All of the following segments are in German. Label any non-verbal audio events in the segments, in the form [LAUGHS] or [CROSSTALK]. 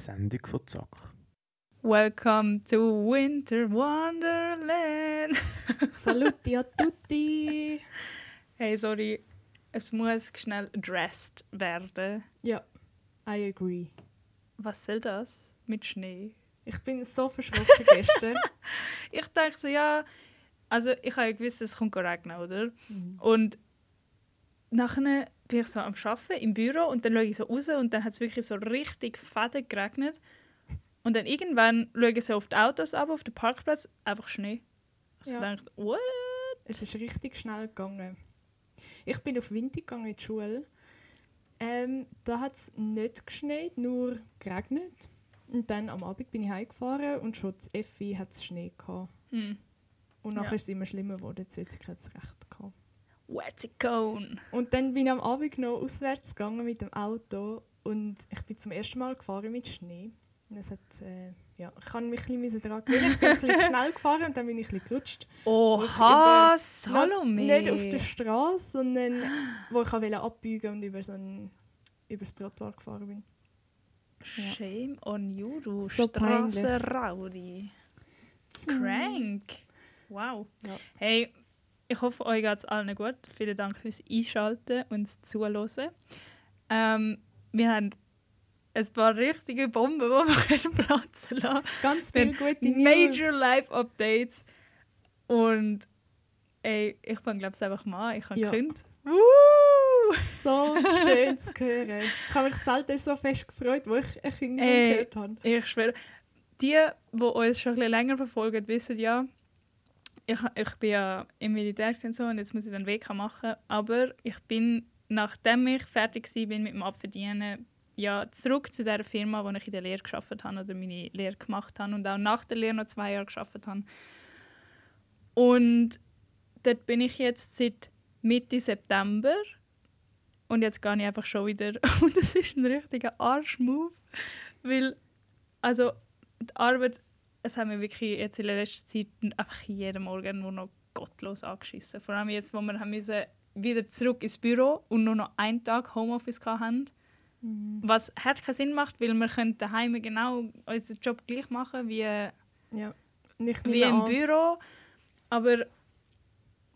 Sendung von Zack. Welcome to Winter Wonderland. [LAUGHS] Saluti a tutti. hey, sorry, es muss schnell addressed werden. Ja, I agree. Was soll das mit Schnee? Ich bin so verschrocken gestern. [LAUGHS] Ich dachte so, ja, also ich habe ja gewusst, es kommt regnen, oder? Mhm. Und nachher bin ich so am Arbeiten im Büro und dann schaue ich so raus und dann hat es wirklich so richtig fade geregnet. Und dann irgendwann schaue ich so auf die Autos ab, auf den Parkplatz, einfach Schnee. Also Ja. ja. dachte what? Es ist richtig schnell gegangen. Ich bin auf Winter gegangen in die Schule. Ähm, da hat es nicht geschneit, nur geregnet. Und dann am Abend bin ich heimgefahren und schon zu Effi hat es Schnee gehabt. Hm. Und nachher Ja. ist es immer schlimmer geworden, jetzt hat es recht gehabt. Wetty cone. Und dann bin ich am Abend noch auswärts gegangen mit dem Auto und ich bin zum ersten Mal gefahren mit Schnee. Und es hat, äh, ja, ich kann mich ein bisschen daran gewöhnen. Ich bin ein bisschen schnell gefahren und dann bin ich ein bisschen gerutscht. Oha, Salome. Nicht auf der Straße, sondern wo ich wollte abbeugen und über so ein über das Trottoir gefahren bin. Shame on you, du So peinlich. Strassenraudi. Crank. Wow. Ja. Hey, ich hoffe, euch geht es allen gut. Vielen Dank fürs Einschalten und das Zuhören. Ähm, wir haben ein paar richtige Bomben, die wir [LAUGHS] können platzen lassen Ganz viele gute News. Major Life Updates. Und ey, ich fange glaube ich einfach mal an. Ich habe Ja. gekündigt. So [LAUGHS] schön zu hören. Ich habe mich selten so fest gefreut, wo ich ein Kind gehört habe. Ich schwöre, die, die uns schon ein bisschen länger verfolgen, wissen ja, ich, ich bin ja im Militär und so und jetzt muss ich den Weg machen. Aber ich bin, nachdem ich fertig war mit dem Abverdienen, ja, zurück zu der Firma, wo ich in der Lehre geschafft habe oder meine Lehre gemacht habe und auch nach der Lehre noch zwei Jahre geschafft habe. Und dort bin ich jetzt seit Mitte September und jetzt gehe ich einfach schon wieder [LAUGHS] und es ist ein richtiger Arschmove, weil also die Arbeit, es hat mir wirklich jetzt in der letzten Zeit einfach jeden Morgen nur noch gottlos angeschissen. Vor allem jetzt, wo wir haben müssen wieder zurück ins Büro und nur noch einen Tag Homeoffice hatten. Was hat keinen Sinn macht, weil wir können daheim genau unseren Job gleich machen wie Ja. Wie im an, Büro. Aber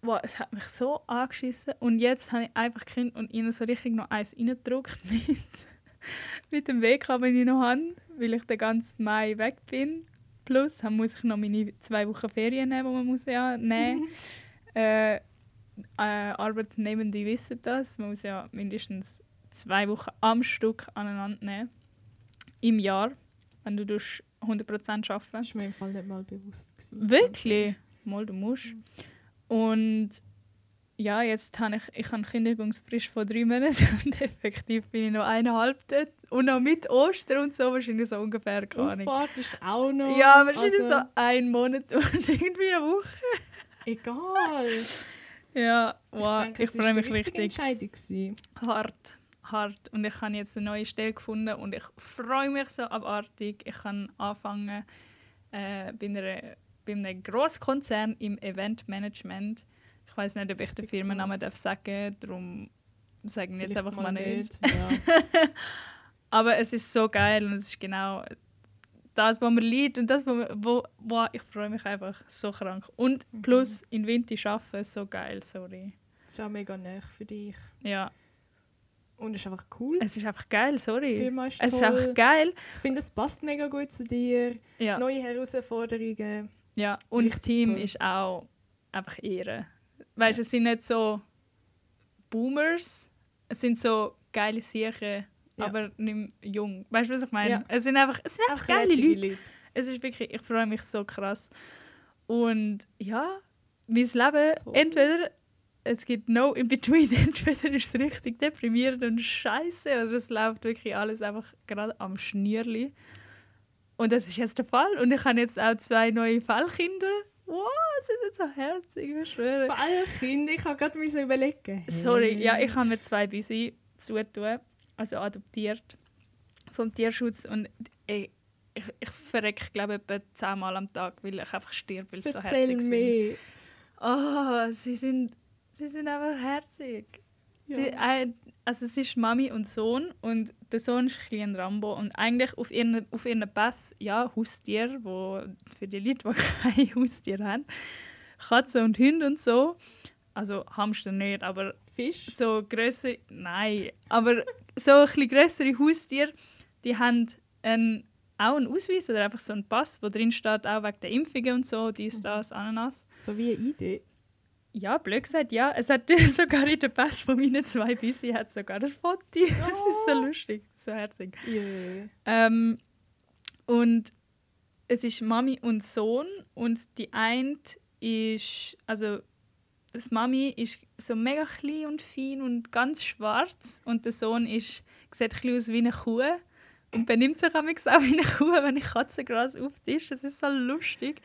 wow, es hat mich so angeschissen. Und jetzt habe ich einfach gekündigt und ihnen so richtig noch eins reingedruckt [LAUGHS] mit, mit dem Weg, den ich noch habe, weil ich den ganzen Mai weg bin. Plus dann muss ich noch meine zwei Wochen Ferien nehmen, die man muss ja nehmen [LAUGHS] äh, äh, Arbeitnehmende wissen das. Man muss ja mindestens zwei Wochen am Stück aneinander nehmen. Im Jahr, wenn du tust 100% arbeiten Das war mir im Fall nicht mal bewusst. Gewesen. Wirklich? Mal, du musst. Und ja, jetzt habe ich, ich habe eine Kündigungsfrist von drei Monaten [LAUGHS] und effektiv bin ich noch eineinhalb dort. Und noch mit Ostern und so wahrscheinlich so ungefähr, keine Ahnung. Auffahrt ist auch noch. Ja, wahrscheinlich also, so ein Monat [LAUGHS] und irgendwie eine Woche. Egal. Ja, wow, ich, denke, es freue mich die richtige richtig. Entscheidung gewesen. Hart, hart. Und ich habe jetzt eine neue Stelle gefunden und ich freue mich so abartig. Ich kann anfangen äh, bei, einer, bei einem Grosskonzern im Eventmanagement. Ich weiß nicht, ob ich den Firmennamen darf sagen darum sagen wir jetzt einfach mal nicht. Ja. [LAUGHS] Aber es ist so geil und es ist genau das, was mir liebt und das, was mir, wo, wo ich freue mich einfach so krank. Und Mhm. plus in Winter arbeiten, so geil, sorry. Das ist auch mega neu für dich. Ja, Und es ist einfach cool. es ist einfach geil, sorry. Firma ist Es ist einfach geil. Ich finde, es passt mega gut zu dir. Ja, Neue Herausforderungen. ja. und das richtig Team toll. ist auch einfach Ehre. Weißt du, es sind nicht so Boomers, es sind so geile Siechen, Ja. aber nicht jung. Weißt du, was ich meine? Ja. Es sind einfach, es sind einfach geile lässige Leute. Es ist wirklich, ich freue mich so krass. Und ja, mein Leben, Toll. entweder es gibt no in between, [LAUGHS] entweder ist es richtig deprimierend und scheiße oder es läuft wirklich alles einfach gerade am Schnürli. Und das ist jetzt der Fall. Und ich habe jetzt auch zwei neue Fallkinder. Wow, sie sind so herzig, ich schwöre. Vor allem Kinder, ich habe gerade müssen überlegen. Sorry, ja, ich habe mir zwei Büsi zutun, also adoptiert vom Tierschutz und ey, ich, ich verrecke glaube ich etwa zehnmal am Tag, weil ich einfach stirb, weil sie so herzig sind. mehr. Oh, sie sind, sie sind einfach herzig. Sie, Ja. ein, also es ist Mami und Sohn und der Sohn ist ein Rambo und eigentlich auf ihren, auf ihren Pass, ja, Haustier, wo für die Leute, die [LAUGHS] kein Haustier haben, Katzen und Hunde und so, also Hamster nicht, aber Fisch? so größere, nein, aber so ein bisschen größere Haustiere, die haben einen, auch einen Ausweis oder einfach so einen Pass, wo drin steht, auch wegen der Impfungen und so, dies, das, Ananas. So wie eine Idee. Ja, blöd gesagt, ja. Es hat [LAUGHS] sogar in der Pass von meinen zwei Bissi hat sogar das Foto. [LAUGHS] Das ist so Oh. lustig, so herzig. Yeah. Ähm, und es ist Mami und Sohn und die eine ist, also das Mami ist so mega klein und fein und ganz schwarz und der Sohn ist, sieht ein aus wie eine Kuh und benimmt sich auch wie eine Kuh, wenn ich Katzengras auftische. Das ist so lustig.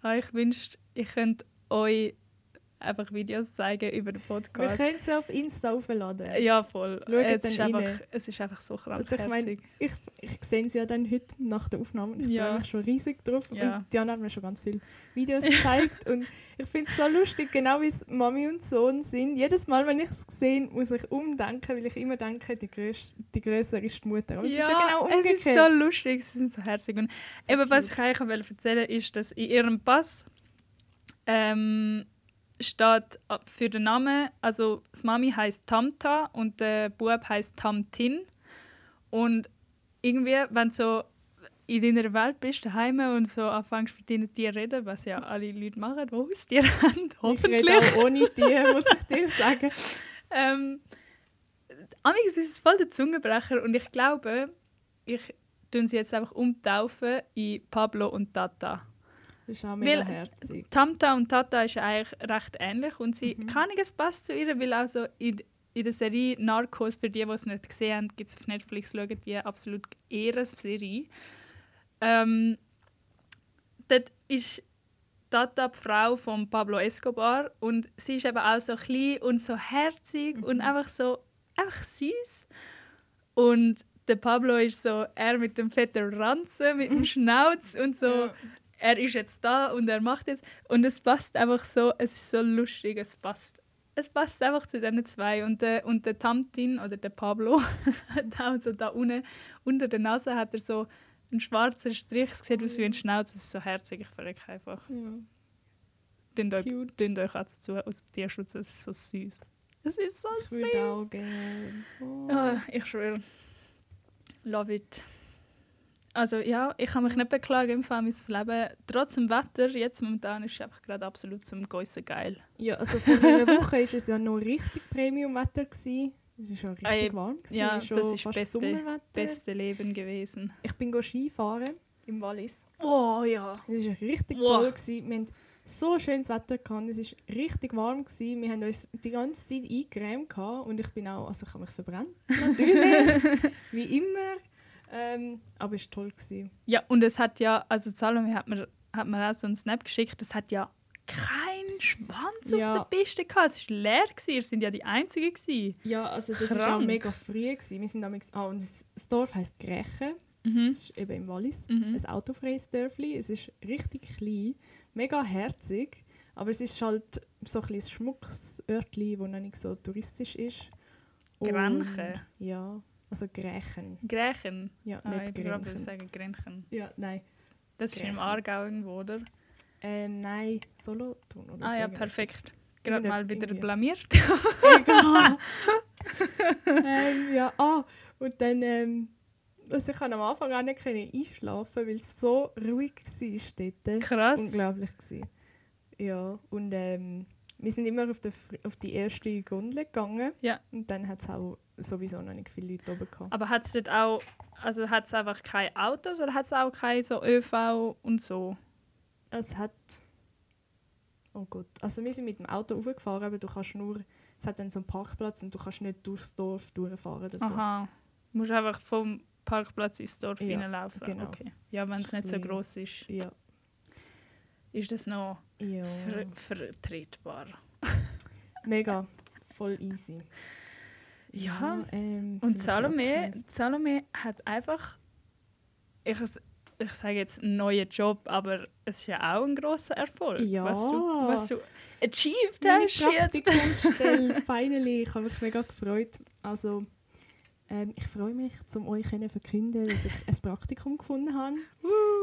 Aber ich wünschte, ich könnte euch einfach Videos zeigen über den Wir Podcast. können sie auf Insta aufladen. Ja, voll. Schaut Es ist, einfach, es ist einfach so krank Also ich herzig. ich, ich sehe sie ja dann heute nach der Aufnahme. Ich Ja. freue mich schon riesig drauf. Ja. Und Diana hat mir schon ganz viele Videos [LAUGHS] gezeigt. und ich finde es so lustig, genau wie es Mami und Sohn sind. Jedes Mal, wenn ich es sehe, muss ich umdenken, weil ich immer denke, die, größ die Größere ist die Mutter. Aber es ist ja genau es umgekehrt. ist so lustig, sie sind so herzig. Und So eben, was ich eigentlich wollte erzählen ist, dass in ihrem Pass ähm, steht äh, für den Namen, also das Mami heißt Tamta und der Bub heißt Tamtin. Und irgendwie, wenn du so in deiner Welt bist, daheim und so anfängst mit deinen Tieren zu reden, was ja alle Leute machen, die Haustiere haben, Ich hoffentlich. rede auch ohne Tiere, muss ich dir sagen. [LAUGHS] Ähm, ist es voll der Zungenbrecher und ich glaube, ich tun sie jetzt einfach umtaufen in Pablo und Tata. Das ist auch mega Weil- herzig. Tamta und Tata ist eigentlich recht ähnlich und sie Mhm. kann es passt zu ihr, weil auch so in, in der Serie Narcos, für die, die es nicht gesehen haben, gibt es auf Netflix, schauen die absolut Ehrenserie. Ähm, dort ist Tata die Frau von Pablo Escobar und sie ist eben auch so klein und so herzig und einfach so einfach süß. Und der Pablo ist so er mit dem fetten Ranzen, mit dem Schnauz und so Ja. Er ist jetzt da und er macht jetzt. Und es passt einfach so, es ist so lustig, es passt. Es passt einfach zu diesen zwei. Und der, und der Tamtin oder der Pablo hat auch so da unten, unter der Nase hat er so einen schwarzen Strich, es sieht aus wie ein Schnauz, es ist so herzig, ich verrecke einfach. Ja. Tönt euch, tönt euch auch dazu aus Tierschutz, es ist so süß. Es ist so Ich würde auch süß. gerne. Oh. Ja, ich schwöre. Love it. Also ja, ich kann mich nicht beklagen im Fall mein Leben. Trotz dem Wetter, jetzt momentan ist es einfach gerade absolut zum Geissen geil. Ja, also vor einer Woche war es ja noch richtig Premium-Wetter. gewesen. Es war schon richtig Ey, warm. gewesen. ja, schon das ist beste-. Beste Leben gewesen. Ich bin Skifahren im Wallis. Oh ja. Es war richtig Wow. toll. Gewesen. Wir hatten so schönes Wetter. Gehabt. Es war richtig warm. Gewesen. Wir haben uns die ganze Zeit eingecremt. Und ich bin auch, also ich habe mich verbrannt. Natürlich. [LAUGHS] wie immer. Ähm, aber es war toll. Gewesen. Ja, und es hat ja, also Salome hat mir, hat mir auch so einen Snap geschickt, es hat ja keinen Schwanz Ja. auf der Piste gehabt. Es war leer, gewesen. ihr sind ja die Einzigen. Gewesen. Ja, also das war auch mega früh. Gewesen. Wir sind damals, ah, und das, Dorf heisst Grächen. Mhm. Das ist eben im Wallis. Mhm. ein autofreies Dörfli. Es ist richtig klein, mega herzig, aber es ist halt so ein bisschen schmuckes Örtli, das noch nicht so touristisch ist. Grenchen? Ja, also Grächen. Grächen. Ja, Ah, ich nicht würde Grenchen. sagen Grenchen. Ja, nein. Das ist im Grächen. Aargau irgendwo, oder? Ähm, nein, Solothurn oder Ah so. ja, irgendetwas. perfekt. Gerade mal wieder irgendwie. blamiert. Egal. [LAUGHS] [LAUGHS] ähm, ja, ah, und dann, ähm, also ich konnte am Anfang auch nicht einschlafen, weil es so ruhig war dort. Krass. Unglaublich gewesen. Ja, und ähm, wir sind immer auf, der, auf die erste Gondel gegangen. Ja. Und dann hat es auch sowieso noch nicht viele Leute oben gehabt. Aber hat es dort auch, also hat es einfach keine Autos oder hat es auch keine so ÖV und so? Es hat... Oh Gott. Also wir sind mit dem Auto hochgefahren, aber du kannst nur... Es hat dann so einen Parkplatz und du kannst nicht durchs Dorf durchfahren oder so. Aha. Du musst einfach vom Parkplatz ins Dorf Ja, reinlaufen. genau. Okay. Ja, wenn es nicht so groß ist, Ja. ist das noch Ja. ver vertretbar. Mega. Voll easy. Ja. ähm, Und Salome. Salome hat einfach, ich, ich sage jetzt einen neuen Job, aber es ist ja auch ein großer Erfolg, Ja. was, du, was du achieved Meine hast. Praktikumsstelle, [LAUGHS] finally. Ich habe mich mega gefreut. Also, ähm, ich freue mich, um euch zu verkünden, dass ich ein Praktikum gefunden habe.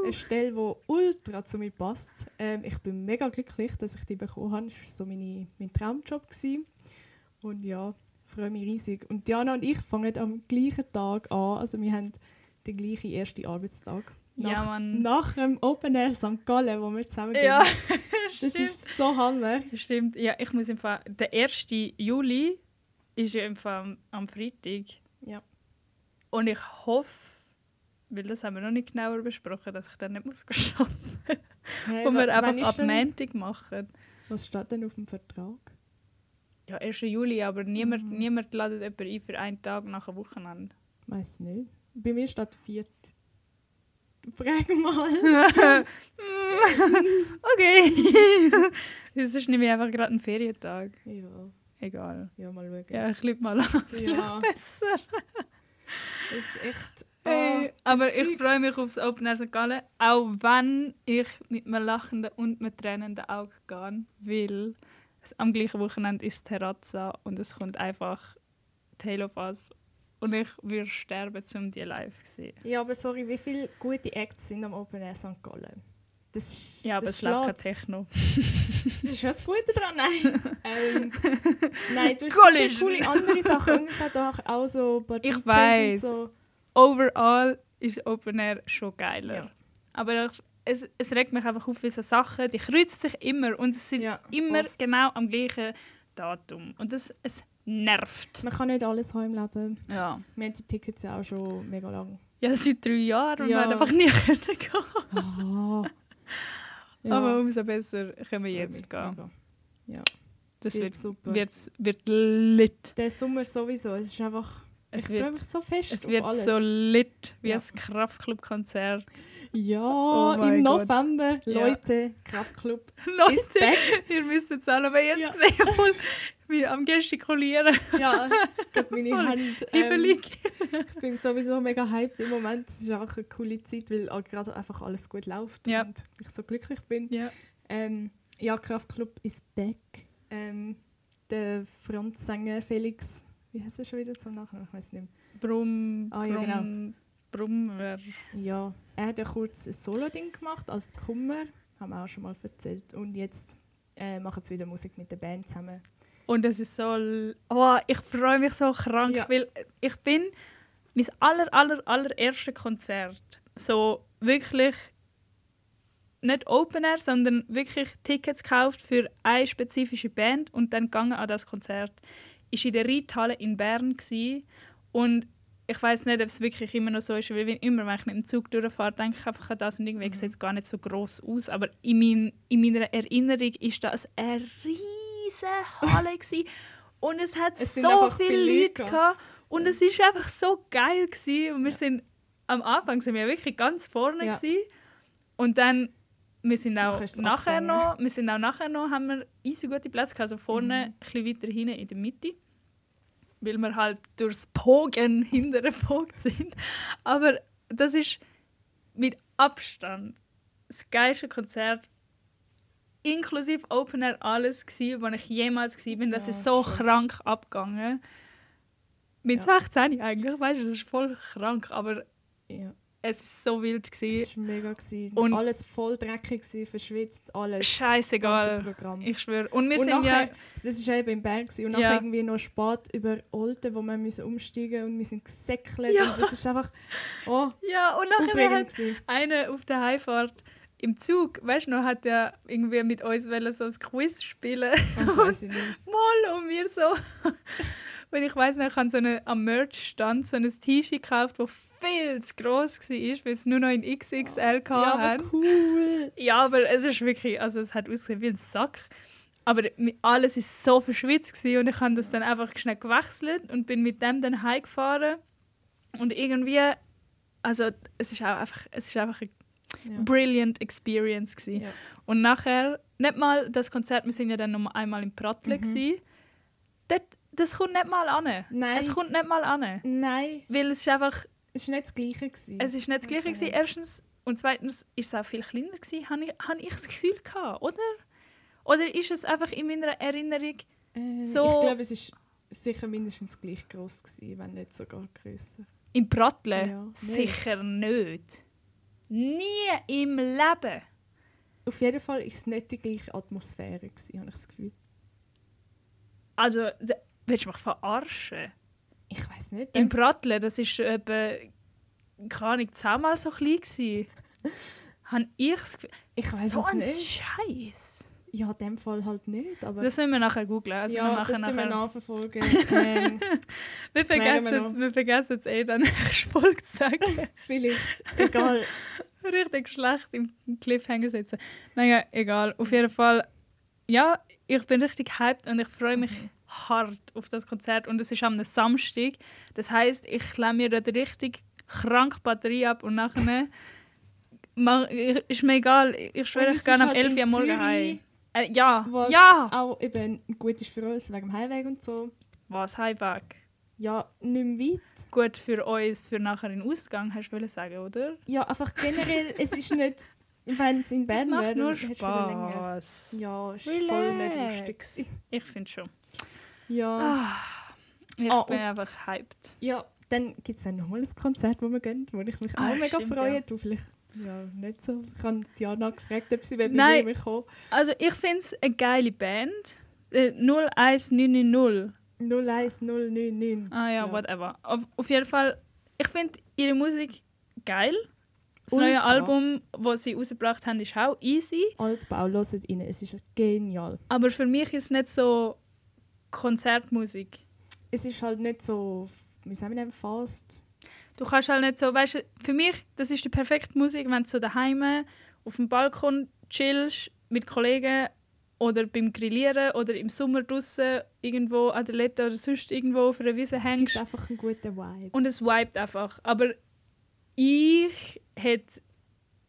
Eine Stelle, die ultra zu mir passt. Ähm, ich bin mega glücklich, dass ich die bekommen habe. Das war so meine, mein Traumjob. Gewesen. Und ja, freue mich riesig. Und Diana und ich fangen am gleichen Tag an. Also wir haben den gleichen ersten Arbeitstag. Nach, Ja, Mann. nach dem Open Air St. Gallen, wo wir zusammen gehen. Ja, [LAUGHS] das stimmt. ist so Hammer. Stimmt. Ja, ich muss im Fall. Der 1. Juli ist ja im Fall am- Freitag. Ja. Und ich hoffe, weil das haben wir noch nicht genauer besprochen, dass ich dann nicht muss [LAUGHS] arbeiten Hey, muss. Und wa- wir einfach ab Montag machen. Was steht denn auf dem Vertrag? Ja, 1. Juli, aber niemand, Mhm. niemand lädt jemanden ein für einen Tag nach einem Wochenende. Weiß nicht. Bei mir steht viert. Frag mal. [LAUGHS] okay. [LAUGHS] Es ist nämlich einfach gerade ein Ferientag. ja, Egal. ja, mal schauen. Ja, ich lüge mal an. Vielleicht Ja. besser. Das ist echt. Hey, oh, das aber ich freue mich aufs Open Air St. Gallen, auch wenn ich mit einem lachenden und mit tränenden Auge gehe, weil es am gleichen Wochenende ist Terrazza und es kommt einfach Tale of Us und ich würde sterben, um die live zu sehen. Ja, aber sorry, wie viele gute Acts sind am Open Air St. Gallen? Das ist, Ja, aber das es läuft kein. Techno. [LAUGHS] Das ist schon das Gute daran. Nein. [LAUGHS] ähm, nein, du hast so College. viele coole andere Sachen. Und es hat auch, auch so Ich weiss. So. Overall ist Open Air schon geiler. Ja. Aber ich, es, es regt mich einfach auf, wie so Sachen, die kreuzen sich immer und es sind Ja, immer oft. genau am gleichen Datum. Und das es nervt. Man kann nicht alles haben im Leben. Ja. Wir haben die Tickets ja auch schon mega lang. Ja, seit drei Jahren und Ja. wir haben einfach nie [LAUGHS] können gehen. Ah. Ja. Aber umso besser können wir jetzt Mega. gehen. Ja. Das Wird wird, super. wird, wird lit. Der Sommer sowieso. Es ist einfach. Es ich wird, mich so fest. es wird alles. so lit wie Ja. ein Kraftclub-Konzert. Ja, Oh im Gott. November. Ja. Leute, Kraftclub. [LAUGHS] Leute, ihr müsst jetzt alle aber jetzt Ja. sehen, voll wie am Gestikulieren. Ja, ich meine [LAUGHS] Hand. Ähm, ich bin sowieso mega hyped im Moment. Es ist einfach eine coole Zeit, weil auch gerade einfach alles gut läuft Ja. und ich so glücklich bin. Ja. Ähm, ja, Kraftclub ist back. Ähm, der Frontsänger Felix, wie heißt er schon wieder zum Nachnamen? Ich weiß nicht Brumm, Ah, ja, Brumm, Brummer. Ja, er hat ja kurz ein Solo-Ding gemacht als Kummer, haben wir auch schon mal erzählt. Und jetzt äh, machen sie wieder Musik mit der Band zusammen. Und es ist so. Oh, ich freue mich so krank, Ja. weil ich bin mein aller, aller, allererste Konzert. So wirklich nicht Open Air, sondern wirklich Tickets gekauft für eine spezifische Band und dann gegangen an das Konzert. Ich in der Reithalle in Bern und ich weiß nicht, ob es wirklich immer noch so ist, weil wie immer, wenn ich mit dem Zug durchfahre, denke ich einfach an das und irgendwie sieht es gar nicht so groß aus. Aber in, mein, in meiner Erinnerung ist das eine riesige Halle [LAUGHS] und es hat Es so viele viele Leute gehabt. und es ist einfach so geil gsi und wir sind am Anfang sind wir wirklich ganz vorne Ja. und dann wir sind auch Nachher noch, wir sind auch nachher noch, haben wir easy gute Plätze gehabt, also vorne Mhm. ein bisschen weiter hinten in der Mitte, weil wir halt durchs Pogen [LAUGHS] hinter gepogt sind. Aber das ist mit Abstand das geilste Konzert, inklusive Open Air alles gsi, wo ich jemals gsi bin. Das Ja, ist so schön. krank abgegangen. Mit Ja. 16 eigentlich, weißt du, das ist voll krank, aber Ja, es ist so wild es war mega. Gewesen. Und- alles voll dreckig, gewesen, verschwitzt, alles. Scheißegal. Ich schwöre. Und wir und sind nachher, ja. das war eben in Bern gewesen, und Ja. nachher irgendwie noch spät über Olten, wo wir müssen umsteigen und wir sind gesäckelt Ja. und das ist einfach oh, Ja, und nachher aufregend hat einer auf der Heimfahrt im Zug, weißt du noch, hat er irgendwie mit uns so ein Quiz spielen. Oh, nicht. [LAUGHS] Mal und wir so. Und ich weiß noch, ich habe so eine, am Merch-Stand so ein T-Shirt gekauft, das viel zu gross war, weil es nur noch in XXL Ja, hatte. aber cool. Ja, aber es ist wirklich, also es hat ausgesehen wie ein Sack. Aber alles ist so verschwitzt gewesen und ich habe das dann einfach schnell gewechselt und bin mit dem dann heimgefahren. Und irgendwie, also es ist auch einfach, es ist einfach eine Ja. brilliant Experience gewesen. Ja. Und nachher, nicht mal das Konzert, wir sind ja dann noch mal einmal im Prattle Mhm. Dort, das kommt nicht mal an. Nein. Es kommt nicht mal an. Nein, Weil es ist einfach, es war nicht das Gleiche. Gewesen. es ist nicht das Gleiche gewesen. Erstens und zweitens ist es auch viel kleiner gewesen, habe ich, habe ich das Gefühl gehabt, oder? Oder ist es einfach in meiner Erinnerung äh, so- Ich glaube, es ist sicher mindestens gleich groß gewesen, wenn nicht sogar größer. Im Pratteln? Ja. Sicher nicht. Nie im Leben. Auf jeden Fall ist es nicht die gleiche Atmosphäre gewesen, habe ich das Gefühl. Also, willst du mich verarschen? Ich weiß nicht. Im Pratteln, das ist etwa, keine Ahnung, zehnmal so klein gewesen. [LAUGHS] Habe ich das Gefühl, ich weiß so es ein nicht. Scheiß. Ja, in dem Fall halt nicht. Aber Das müssen wir nachher googlen. Also ja, wir das machen wir nachher. nachverfolgen. [LAUGHS] [LAUGHS] ähm, Wir vergessen, noch. wir vergessen jetzt eh dann nächste Folge zu sagen. vielleicht. Egal. Richtig schlecht im Cliffhanger sitzen. Naja, egal. Auf jeden Fall, ja, ich bin richtig hyped und ich freue mich hart auf das Konzert. Und es ist am Samstag. Das heißt, ich klemme mir dort richtig krank Batterie ab und nachher [LAUGHS] ist mir egal. Ich schwöre, ich es gehe ist am halt 11 Uhr Morgen heim. Äh, ja, Was ja! auch eben gut ist für uns wegen dem Heimweg und so. Was, Heimweg? Ja, nicht mehr weit. Gut für uns, für nachher den Ausgang, hast du wollen sagen, oder? Ja, einfach generell, [LAUGHS] es ist nicht, wenn es in Bern wäre, nur. Spaß. Ja, ist voll nicht lustig. Ich finde schon. Ja, Ah, ich Ah, bin und- einfach hyped. ja dann gibt es dann nochmal ein Konzert, wo wir gehen, wo ich mich Ah, auch mega stimmt, freue. ja. Du vielleicht ja, nicht so. Ich habe Diana gefragt, ob sie bei mir kommen Also ich finde es eine geile Band. Äh, 01990. 01099. Ah ja, Ja. whatever. Auf, auf jeden Fall, ich finde ihre Musik geil. Das Ultra. neue Album, das sie rausgebracht haben, ist auch easy. Altbau, hört rein, es ist genial. Aber für mich ist es nicht so Konzertmusik. Es ist halt nicht so, wie sagen wir denn, fast. Du kannst halt nicht so, weißt du, für mich, das ist die perfekte Musik, wenn du so daheim auf dem Balkon chillst mit Kollegen oder beim Grillieren oder im Sommer draußen irgendwo an der Lette oder sonst irgendwo auf einer Wiese Es hängst. ist einfach ein guter Vibe. Und es vibet einfach. Aber ich hätte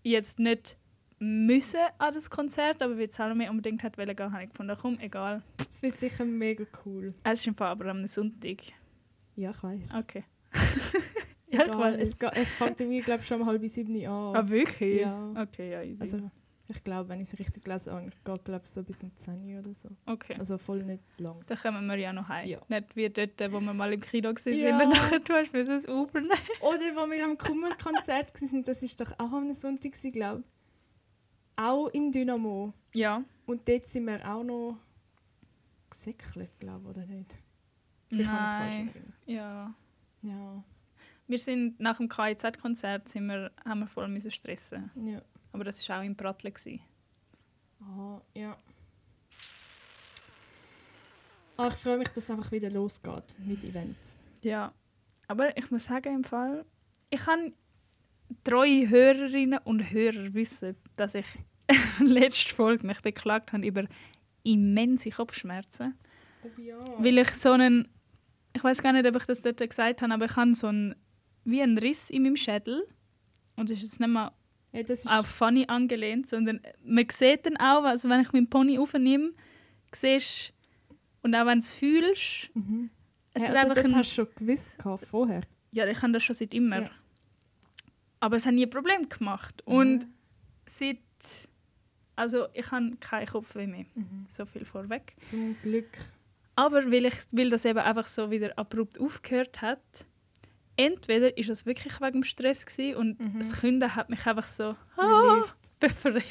jetzt nicht müssen an das Konzert, aber weil Salome unbedingt hat wollen gehen, habe ich gefunden, komm, egal. Es wird sicher mega cool. Es ist im Fall aber am Sonntag. Ja, ich weiß. Okay. [LAUGHS] ja, ich es, weiß. ga- es fängt mir, glaube ich, schon um halb sieben an. Ah, wirklich? Ja. Okay, ja, easy. Also, ich glaube, wenn ich es richtig gelesen habe, geht glaube so bis um 10 Uhr oder so. okay. Also voll nicht lang. Dann kommen wir ja noch heim. Ja. Nicht wie dort, wo wir mal im Kino waren, Ja. und nachher du hast mir das Uber nehmen. Oder wo wir am Kummerkonzert waren, das ist doch auch am Sonntag, glaube ich. Auch im Dynamo. Ja. Und dort sind wir auch noch gesäckelt, glaube ich, oder nicht? Vielleicht Nein. Ja. Ja, Wir sind nach dem KIZ-Konzert haben wir voll müssen stressen. ja. Aber das war auch im Prattle. Ah, ja. Ah, ich freue mich, dass es einfach wieder losgeht mit Events. Ja. Aber ich muss sagen, im Fall, ich habe treue Hörerinnen und Hörer wissen, dass ich [LAUGHS] letzte Folge mich beklagt habe über immense Kopfschmerzen. Oh ja. Weil ich so einen, ich weiß gar nicht, ob ich das dort gesagt habe, aber ich habe so einen, wie einen Riss in meinem Schädel. Und das ist jetzt nicht mal ja, auf funny angelehnt, sondern man sieht dann auch, also wenn ich meinen Pony aufnehme, siehst und auch wenn du es fühlst, Mhm. es ja, also das ein, hast du schon gewusst vorher. ja, ich habe das schon seit immer. Ja. Aber es hat nie ein Problem gemacht. Und seit, also ich habe keinen Kopfweh mehr, Mhm. so viel vorweg. Zum Glück. Aber weil, ich, weil das eben einfach so wieder abrupt aufgehört hat, entweder ist es wirklich wegen dem Stress gewesen und Mhm. das Künden hat mich einfach so ah, befreit.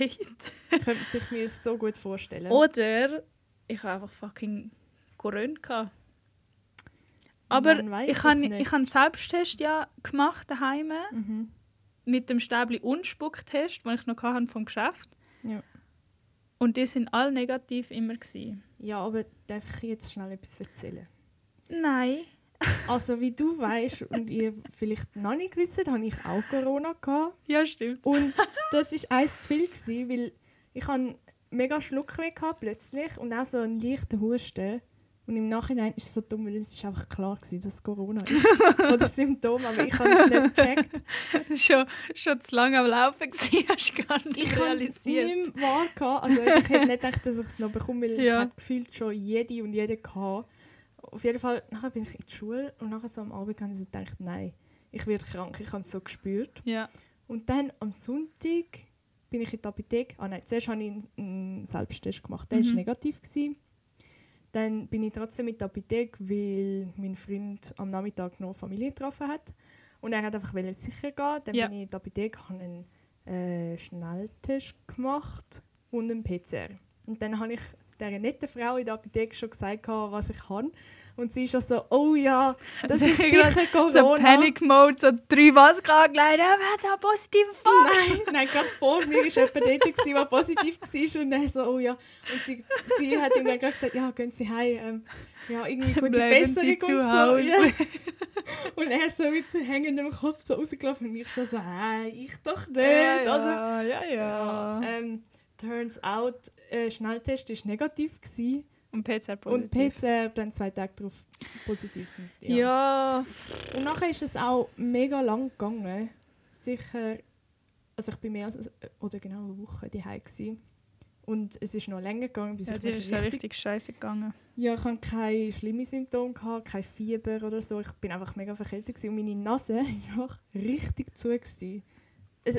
[LAUGHS] Könnte ich mir so gut vorstellen. Oder ich habe einfach fucking Corona gehabt. Aber ich habe ich hab einen Selbsttest ja gemacht daheim Mhm. mit dem Stäbli Unspucktest, den ich noch hatte vom Geschäft. Ja. Und die sind alle negativ immer gewesen. Ja, aber darf ich jetzt schnell etwas erzählen? Nein. Also, wie du weißt und ihr vielleicht noch nicht wisst, habe ich auch Corona gehabt. Ja, stimmt. Und das war eins zu viel, gewesen, weil ich hatte mega Schluckweh gehabt, plötzlich und auch so einen leichten Husten. Und im Nachhinein ist es so dumm, weil es ist einfach klar gewesen, dass es Corona ist. Von den Symptomen, aber ich habe es nicht gecheckt. [LAUGHS] schon, schon zu lange am Laufen gewesen, hast du gar nicht Ich habe es realisiert. nicht wahr gehabt. Also ich hätte nicht gedacht, dass ich es noch bekomme, weil Ja. es hat gefühlt schon jede und jede gehabt. Auf jeden Fall, nachher bin ich in die Schule und nachher so am Abend habe ich so gedacht, nein, ich werde krank. Ich habe es so gespürt. Ja. Und dann am Sonntag bin ich in die Apotheke. Ah nein, zuerst habe ich einen Selbsttest gemacht. Der war Mhm. negativ. Gewesen. Dann bin ich trotzdem mit der Apotheke, weil mein Freund am Nachmittag noch Familie getroffen hat. Und er hat einfach sicher gehen. Dann Ja. bin ich in der Apotheke, habe einen äh, Schnelltest gemacht und einen PCR. Und dann habe ich dieser netten Frau in der Apotheke schon gesagt, was ich habe. Und sie ist schon so, oh ja, das ist sicher Corona. So Panic Mode, so drei Masken angelegt, ja, wir haben einen positiven Fall. Nein, nein, gerade vor mir war jemand dort, der positiv war. Und er so, oh ja. Und sie, sie hat ihm dann gesagt, ja, gehen Sie heim. Ähm, ja, irgendwie gute Bleiben Besserung Sie zu und so. Ja. Und er so mit hängendem Kopf so rausgelaufen und ich schon so, hey, ich doch nicht. Ja, oder? ja, ja, ja. Ähm, turns out, äh, Schnelltest war negativ gewesen, Und PCR und positiv. PCR dann zwei Tage darauf positiv. Ja. ja. Und nachher ist es auch mega lang gegangen. Sicher, also ich bin mehr als, oder genau eine Woche daheim gsi Und es ist noch länger gegangen, bis ja, ich ist ja richtig scheiße gegangen. Ja, ich hatte keine schlimmen Symptome, gehabt, kein Fieber oder so. Ich bin einfach mega verkältet gewesen. und meine Nase [LAUGHS] war richtig zu. Gewesen. Es-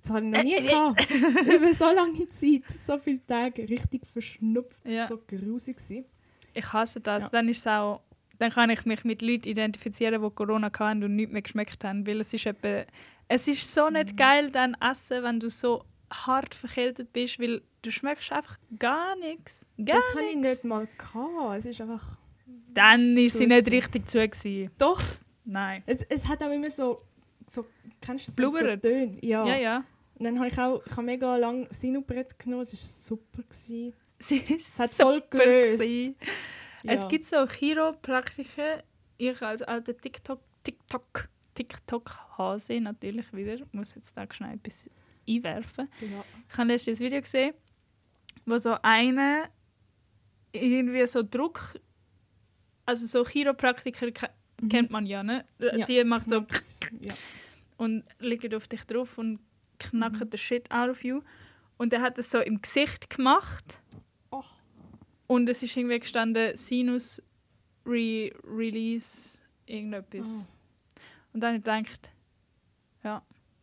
Das habe ich noch nie Äh, äh. gehabt. [LAUGHS] Über so lange Zeit, so viele Tage, richtig verschnupft, Ja. so grusig gewesen. Ich hasse das. Ja. Dann ist auch, dann kann ich mich mit Leuten identifizieren, die Corona hatten und nichts mehr geschmeckt haben, weil es ist etwa, es ist so nicht Mhm. geil dann essen, wenn du so hart verkältet bist, weil du schmeckst einfach gar nichts. Gar Das hatte ich nicht mal. Gehabt. Es ist einfach... Dann ist sie nicht richtig zu gewesen. Doch, Nein. Es, es hat auch immer so, so kennst du das? Blubbert. So ja. Ja, ja. Und dann habe ich auch ich habe mega lange Sinubrett genommen, es war super. Gewesen. Sie ist Es hat voll gelöst. Ja. Es gibt so Chiropraktiker, ich als alter TikTok, TikTok, TikTok-Hase natürlich wieder, muss jetzt da schnell etwas einwerfen. Ja. Ich habe letztens ein Video gesehen, wo so einer irgendwie so Druck, also so Chiropraktiker ke- Mhm. kennt man ja, ne? Ja. Die macht so [LAUGHS] Ja. und liegt auf dich drauf und knackt Mhm. den Shit out of you. Und er hat das so im Gesicht gemacht. Oh. Und es ist irgendwie gestanden Sinus Re Release irgendetwas. Und dann habe ich gedacht,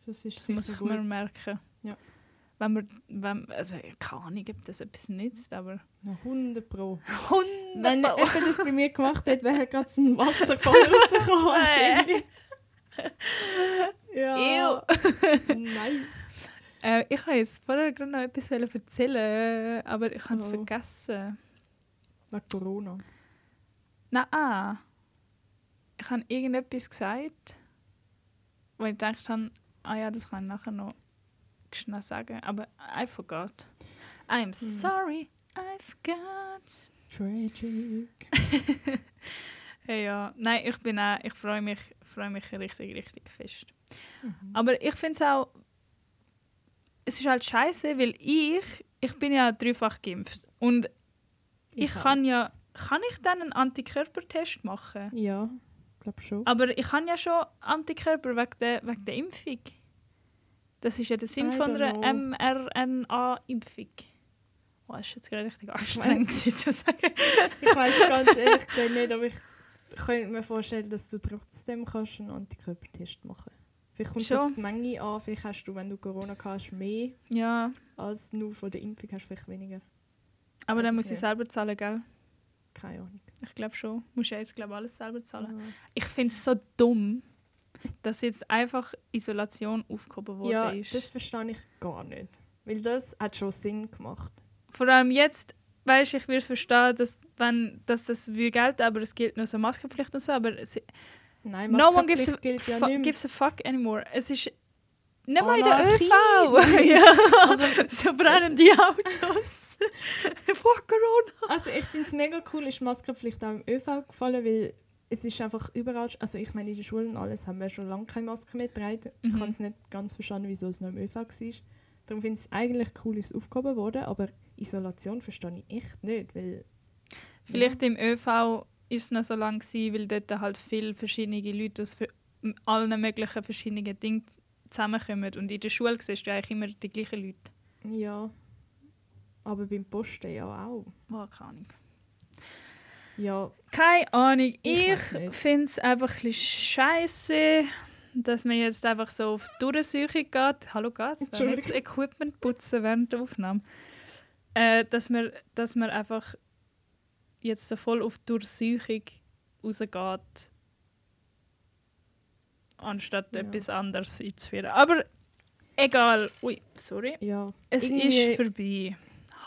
Das ist das muss ich mir gut. merken. Wenn man, wenn, also keine Ahnung, ob das etwas nützt, aber Na, 100 Pro. Hunde! Wenn jemand das bei mir gemacht hat, wäre gerade so ein Wasserfall rausgekommen. [LAUGHS] ja. nice. Äh, ich wollte jetzt vorher gerade noch etwas erzählen, aber ich habe es Oh. vergessen. Wegen Corona. Nein, ah. ich habe irgendetwas gesagt, wo ich gedacht habe, ah ja, das kann ich nachher noch schnell sagen, aber I forgot. I'm sorry, I forgot. Tragic. [LAUGHS] Hey, ja, nein, ich bin auch, ich freue mich, freue mich richtig, richtig fest. Mhm. Aber ich finde es auch, es ist halt scheiße, weil ich, ich bin ja dreifach geimpft und ich, auch. kann ja, kann ich dann einen Antikörpertest machen? Ja, ich glaube schon. Aber ich habe ja schon Antikörper wegen der, wegen der Impfung. Das ist ja der Sinn I von einer mRNA-Impfung. Oh, das ist jetzt gerade richtig anstrengend zu sagen. [LAUGHS] Ich weiß ganz [LAUGHS] ehrlich gesagt nicht, aber ich könnte mir vorstellen, dass du trotzdem kannst einen Antikörpertest machen kannst. Vielleicht kommt es auf die Menge an, vielleicht hast du, wenn du Corona hast, mehr Ja, als nur von der Impfung hast, vielleicht weniger. aber dann muss ich selber zahlen, gell? Keine Ahnung. Ich glaube schon. Musst ja jetzt glaube alles selber zahlen. Ja. Ich finde es so dumm, dass jetzt einfach Isolation aufgehoben worden Ja, ist. das verstehe ich gar nicht. Weil das hat schon Sinn gemacht. Vor allem jetzt, weißt ich würde es verstehen, dass, wenn, dass das würde gelten, aber es gilt nur so Maskenpflicht und so, aber es, Nein, no one gives a, gilt ja fu- nicht mehr. gives a fuck anymore. Es ist nicht mal in der. ÖV. [LAUGHS] ja, [LAUGHS] so brennen die Autos. [LAUGHS] Vor Corona. Also ich finde es mega cool, ist die Maskenpflicht auch im ÖV gefallen, weil es ist einfach überall, also ich meine in der Schule und alles haben wir schon lange keine Maske mehr getragen. Ich Mhm. habe es nicht ganz verstanden, wieso es noch im ÖV war. Darum finde ich es eigentlich cool, ist es aufgehoben worden, aber Isolation verstehe ich echt nicht, weil... Vielleicht im ÖV ist es noch so lange gewesen, weil dort halt viele verschiedene Leute aus allen möglichen verschiedenen Dingen zusammenkommen. Und in der Schule siehst du eigentlich immer die gleichen Leute. Ja, aber beim Posten ja auch. Oh, keine Ahnung. Ja, Keine Ahnung. Ich Ich, finde es einfach ein scheiße, dass man jetzt einfach so auf die Durchsuchung geht. Hallo Gas, wenn wir jetzt Equipment putzen während der Aufnahme. Äh, dass, man, dass man einfach jetzt so voll auf Durchsuchung rausgeht, anstatt Ja. etwas anderes einzuführen. Aber egal. Ui, sorry. Ja. Es Irgendwie- ist vorbei.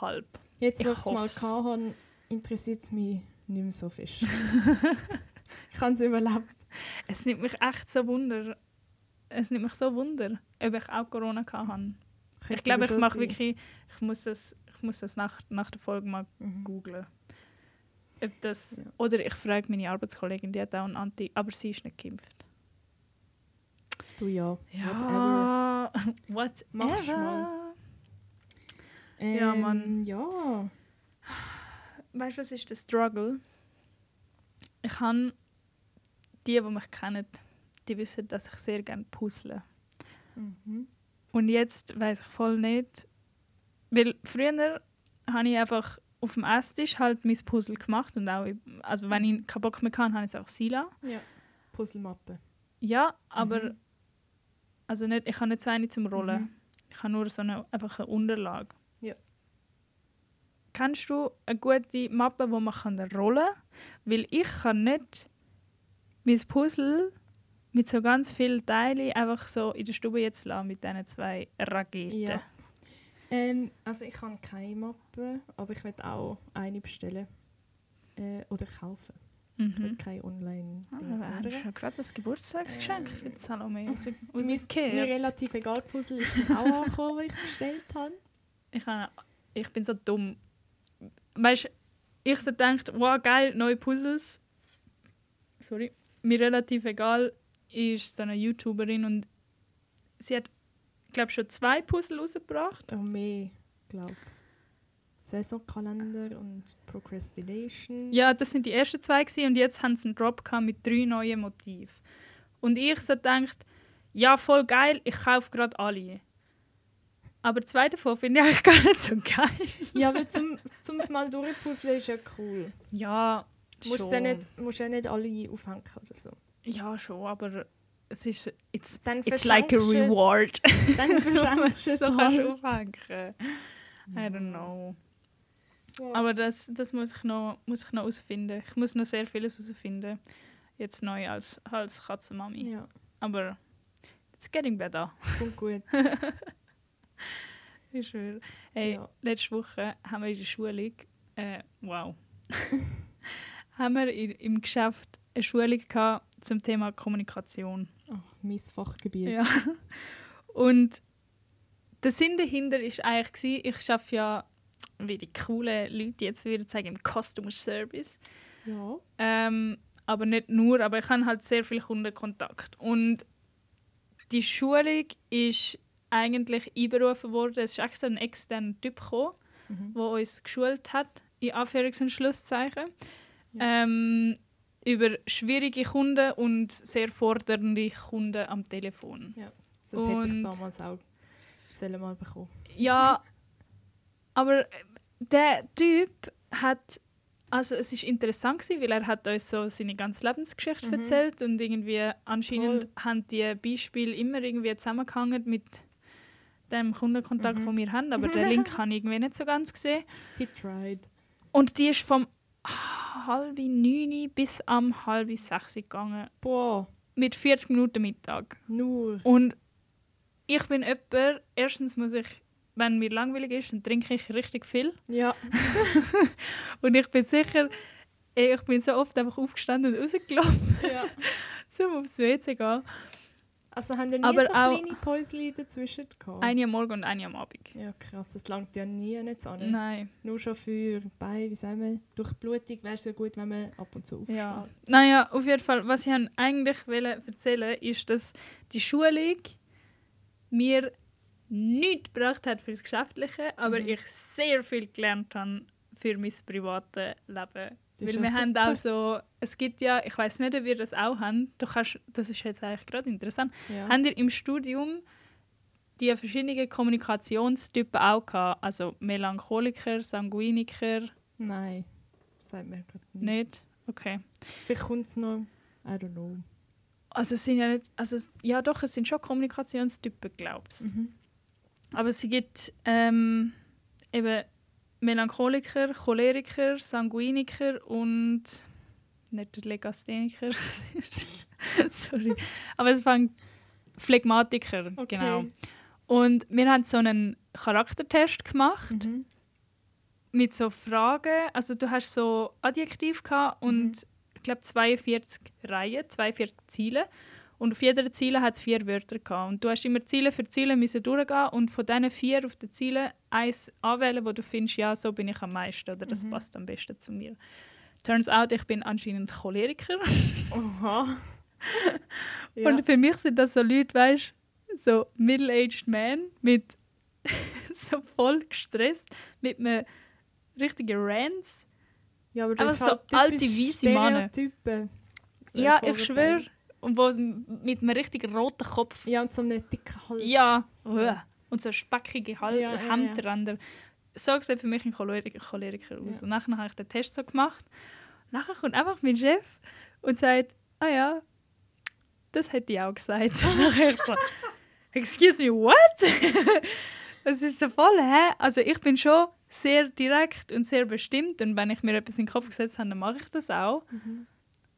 Halb. Jetzt, wo Ich es mal hatte, interessiert es mich nicht mehr so fest. [LAUGHS] ich habe es überlebt. Es nimmt mich echt so Wunder. Es nimmt mich so Wunder, ob ich auch Corona hatte. Ich Könnte glaube, ich mache sein. wirklich, ich muss das, ich muss das nach, nach der Folge mal Mhm. googlen. Ob das, Ja. Oder ich frage meine Arbeitskollegin, die hat auch ein Anti, aber sie ist nicht geimpft. Du ja. Whatever. Ja, whatever. [LAUGHS] Mach's mal. Ja, Ähm, Mann. Ja. Weißt du, was ist der Struggle? Ich habe die, die mich kennen, die wissen, dass ich sehr gerne puzzle. Mhm. Und jetzt weiß ich voll nicht, weil früher habe ich einfach auf dem Esstisch halt mein Puzzle gemacht und auch, also wenn ich keinen Bock mehr hatte, habe ich es auch Sila. Ja. Puzzlemappe. Ja, aber Mhm. also nicht, ich habe nicht so eine zum Rollen. Mhm. Ich habe nur so eine, einfach eine Unterlage. Ja. Kennst du eine gute Mappe, wo man kann rollen kann? Weil ich kann nicht mein Puzzle mit so ganz vielen Teilen einfach so in der Stube jetzt lassen mit diesen zwei Raketen. Ja. Ähm, also ich habe keine Mappe, aber ich werde auch eine bestellen. Äh, oder kaufen. Ich will Mhm. keine online Ah, Dinge da hast fordern. du gerade das Geburtstagsgeschenk Ähm, für die Salome [LAUGHS] Mein, mir rausgekehrt. relativ egal Puzzle ist mir auch angekommen, das ich bestellt habe. Ich, habe, ich bin so dumm. Weißt du, ich so gedacht, wow, geil, neue Puzzles. Sorry. Mir relativ egal ist so eine YouTuberin und sie hat, glaube schon zwei Puzzle rausgebracht. Oh, mehr, glaube Saisonkalender und Procrastination. Ja, das sind die ersten zwei gewesen, und jetzt haben sie einen Drop gehabt mit drei neuen Motiven. Und ich so gedacht, ja, voll geil, ich kaufe gerade alle. Aber zwei davon finde ich eigentlich [LAUGHS] gar nicht so geil. Ja, aber zum, zum mal durchpuzzeln ist ja cool. Ja, musst schon. ja nicht, musst ja nicht alle aufhängen oder so. Ja, schon, aber es ist it's, Dann it's like a du es- reward. Dann [LAUGHS] verschenkst du es so kannst du aufhängen. I don't know. Ja. Aber das, das muss ich noch muss ich noch herausfinden. Ich muss noch sehr vieles herausfinden. Jetzt neu als, als Katzenmami. Ja, Aber it's getting better. kommt gut. [LAUGHS] [LAUGHS] Ich schwöre. Hey, Ja. letzte Woche haben wir in der Schulung, äh, wow, [LAUGHS] haben wir in, im Geschäft eine Schulung gehabt zum Thema Kommunikation. Oh, mein Fachgebiet. Ja. [LAUGHS] Und der Sinn dahinter war eigentlich, ich arbeite ja, wie die coolen Leute jetzt würden sagen, im Customer Service. Ja. Ähm, aber nicht nur, aber ich habe halt sehr viel Kundenkontakt. Und die Schulung ist eigentlich einberufen worden. Es ist extra ein externer Typ gekommen, Mhm. der uns geschult hat, in Anführungs- und Schlusszeichen, Ja. ähm, über schwierige Kunden und sehr fordernde Kunden am Telefon. Das hätte ich Und- damals auch sollen mal bekommen. Ja, aber der Typ hat, also es ist interessant gewesen, weil er hat uns so seine ganze Lebensgeschichte Mhm. erzählt und irgendwie anscheinend Voll. haben die Beispiele immer irgendwie zusammengehangen mit dem Kundenkontakt, Mhm. den wir haben, aber den Link [LAUGHS] habe ich irgendwie nicht so ganz gesehen. He tried. Und die ist vom halb neun bis am halb sechs gegangen. Boah, Mit 40 Minuten Mittag. nur. Und ich bin jemand, erstens muss ich, wenn mir langweilig ist, dann trinke ich richtig viel. Ja. [LAUGHS] Und ich bin sicher, ich bin so oft einfach aufgestanden und rausgelaufen, ja. [LAUGHS] um aufs WC zu gehen. Also haben wir nie Aber so kleine Päuschen dazwischen gehabt? Eine am Morgen und eine am Abend. Ja, krass, das langt ja nie nicht an. Nein. Nur schon für bei, wie sagen wir, durch Blutung wäre es ja gut, wenn man ab und zu aufsteht. Ja. Naja, auf jeden Fall, was ich eigentlich wollte erzählen ist, dass die Schulung mir nichts gebracht hat für das Geschäftliche, aber Mhm. ich sehr viel gelernt habe für mein privates Leben. Weil wir ja haben super. auch so, es gibt ja, ich weiß nicht, ob ihr das auch habt, du kannst, das ist jetzt eigentlich gerade interessant, Ja. Habt ihr im Studium die verschiedenen Kommunikationstypen auch gehabt? Also Melancholiker, Sanguiniker, Nein, das sagt mir gerade nicht. nicht? Okay. Vielleicht kommt es noch, I don't know. Also es sind ja nicht, also ja doch, es sind schon Kommunikationstypen, glaubst Mhm. Aber es gibt ähm, eben Melancholiker, Choleriker, Sanguiniker und nicht der Legastheniker. [LAUGHS] Sorry. Aber es fängt Phlegmatiker, Okay. genau. Und wir haben so einen Charaktertest gemacht Mhm. mit so Fragen. Also du hast so Adjektiv gehabt und Mhm. ich glaube 42 Reihen, 42 Ziele. Und auf jeder Ziele hat es vier Wörter gehabt. Und du hast immer Ziele für Ziele müssen durchgehen und von diesen vier auf den Zielen eins anwählen, wo du findest, ja, so bin ich am meisten oder das Mhm. passt am besten zu mir. Turns out, ich bin anscheinend Choleriker. [LAUGHS] Oha. [LAUGHS] ja. Und für mich sind das so Leute, weißt so middle-aged men mit [LAUGHS] so voll gestresst, mit einem richtigen Rants. ja, aber aber das ist so halt alte, weisse Männer. Ja, ich schwöre. Und wo mit einem richtig roten Kopf. Ja, und so einem dicken Hals. Ja. Und so speckige Hal Ja, ja, Hemdränder. So sieht für mich ein Choleriker, Choleriker aus. Ja. Und nachher habe ich den Test so gemacht. Und nachher kommt einfach mein Chef und sagt, ah ja, das hätte ich auch gesagt. [LAUGHS] Und ich so, excuse me, what? [LAUGHS] Es ist so voll, hä? Also ich bin schon sehr direkt und sehr bestimmt und wenn ich mir etwas in den Kopf gesetzt habe, dann mache ich das auch. Mhm.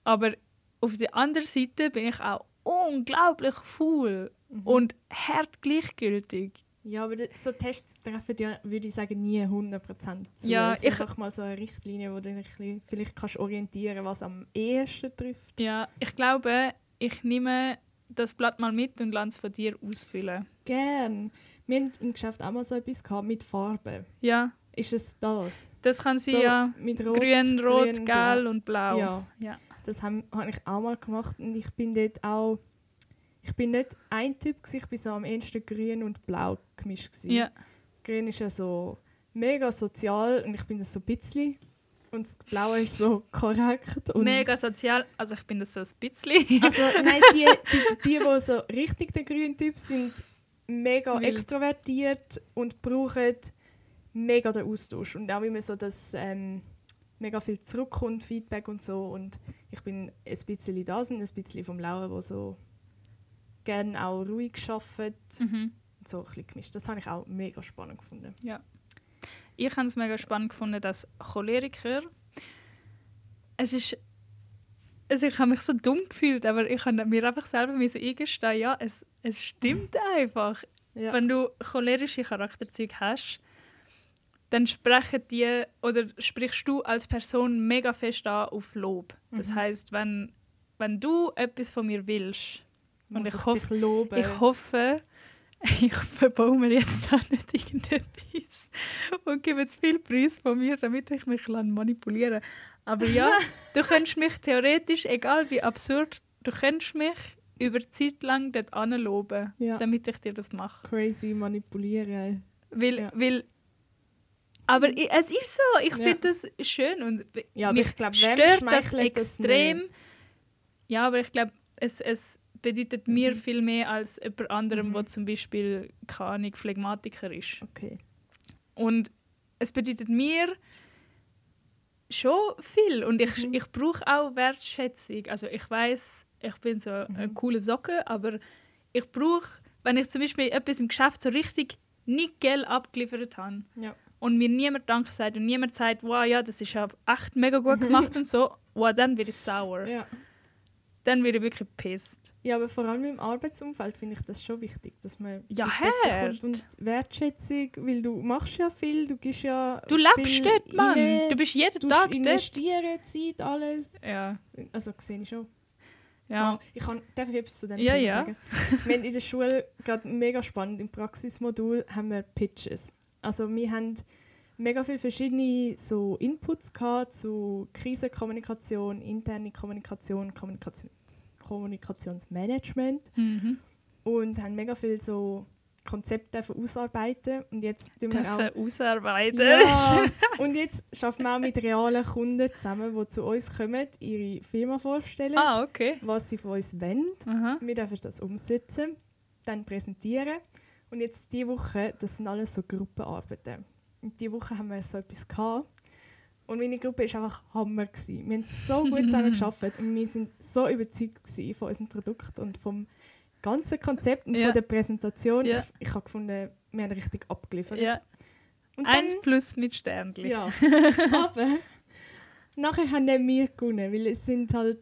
Aber auf der anderen Seite bin ich auch unglaublich faul Mhm. und hart gleichgültig. Ja, aber so Tests treffen ja, würde ich sagen, nie 100% zu. Ja, es ich- einfach mal so eine Richtlinie, wo du dich vielleicht kannst orientieren was am ehesten trifft. Ja, ich glaube, ich nehme das Blatt mal mit und lasse es von dir ausfüllen. Gern. Wir haben im Geschäft auch mal so etwas gehabt mit Farben. Ja, Ist es das? das kann sein, So ja. Mit Rot, Grün, Rot, Grün, Gelb und Blau. Ja, Ja. Das habe hab ich auch mal gemacht und ich bin dort auch... Ich bin nicht ein Typ, gewesen, ich bin so am ehesten grün und blau gemischt. Gewesen. ja. Grün ist ja so mega sozial und ich bin das so ein bisschen. Und das Blaue ist so [LAUGHS] korrekt. Und Mega sozial. Also ich bin das so ein bisschen. Also [LAUGHS] nein, die, die, die, die so richtig der grüne Typ sind, mega Wild. extrovertiert und brauchen mega den Austausch. Und auch immer so, dass ähm, mega viel zurückkommt, Feedback und so. Und ich bin ein bisschen das und ein bisschen vom Blauen, wo so gerne auch ruhig arbeitet. mhm. So ein bisschen gemischt. Das habe ich auch mega spannend gefunden. Ich habe es mega spannend gefunden, dass Choleriker. Es ist. Also ich habe mich so dumm gefühlt, aber ich habe mir einfach selber eingestehen, ja, es, es stimmt einfach. Ja. Wenn du cholerische Charakterzüge hast, dann sprechen die oder sprichst du als Person mega fest an auf Lob. Das Mhm. heißt, wenn, wenn du etwas von mir willst, und Muss ich hoffe, loben. ich hoffe, [LAUGHS] ich verbaue mir jetzt da nicht irgendetwas und gebe jetzt viel Preis von mir, damit ich mich manipulieren kann. Aber ja, [LAUGHS] du könntest mich theoretisch, egal wie absurd, du könntest mich über Zeit lang dort anloben, ja. damit ich dir das mache. Crazy manipulieren. Weil, Ja. weil aber es ist so, ich Ja. finde das schön und Ja, mich ich glaube, wem stört das das extrem. nicht? ja, aber ich glaube, es, es bedeutet mir viel mehr als jemand anderem, Mhm. der zum Beispiel keine Ahnung, Phlegmatiker ist. Okay. Und es bedeutet mir schon viel und ich, Mhm. ich brauche auch Wertschätzung. Also ich weiß, ich bin so eine Mhm. coole Socke, aber ich brauche, wenn ich zum Beispiel etwas im Geschäft so richtig nicht Geld abgeliefert habe Ja. Und mir niemand Danke sagt und niemand sagt, wow, ja, das ist ja echt mega gut [LAUGHS] gemacht und so, wow, dann werde ich sauer. Ja. Dann werde ich wirklich pisst. ja, aber vor allem im Arbeitsumfeld finde ich das schon wichtig, dass man Ja, bekommt und Wertschätzung, weil du machst ja viel, du gibst ja Du lebst dort, Mann. rein, Du bist jeden du Tag dort. investieren, Zeit, alles. Ja, Also sehe ich schon. ja. Ah, ich kann, darf ich etwas zu dem Ja, Punkt ja. sagen? Wir haben in der Schule gerade mega spannend, im Praxismodul haben wir Pitches. Also wir haben mega viele verschiedene so Inputs gehabt zu Krisenkommunikation, interne Kommunikation, Kommunikation Kommunikationsmanagement Mhm. und haben mega viel so Konzepte ausarbeiten und jetzt tun wir auch ausarbeiten. ja, [LAUGHS] und jetzt arbeiten wir auch mit realen Kunden zusammen, die zu uns kommen, ihre Firma vorstellen, ah, okay. was sie von uns wollen. Aha. Wir dürfen das umsetzen, dann präsentieren. Und jetzt diese Woche, das sind alles so Gruppenarbeiten. Und diese Woche haben wir so etwas gehabt. Und meine Gruppe war einfach Hammer. Gewesen. Wir haben so gut zusammen [LAUGHS] gearbeitet und wir sind so überzeugt von unserem Produkt und vom ganzen Konzept und Ja. von der Präsentation. Ja. Ich, ich habe gefunden, wir haben richtig abgeliefert. Ja. Und Eins dann- plus mit Sternchen. Ja, aber [LAUGHS] nachher haben dann wir gewonnen, weil es sind halt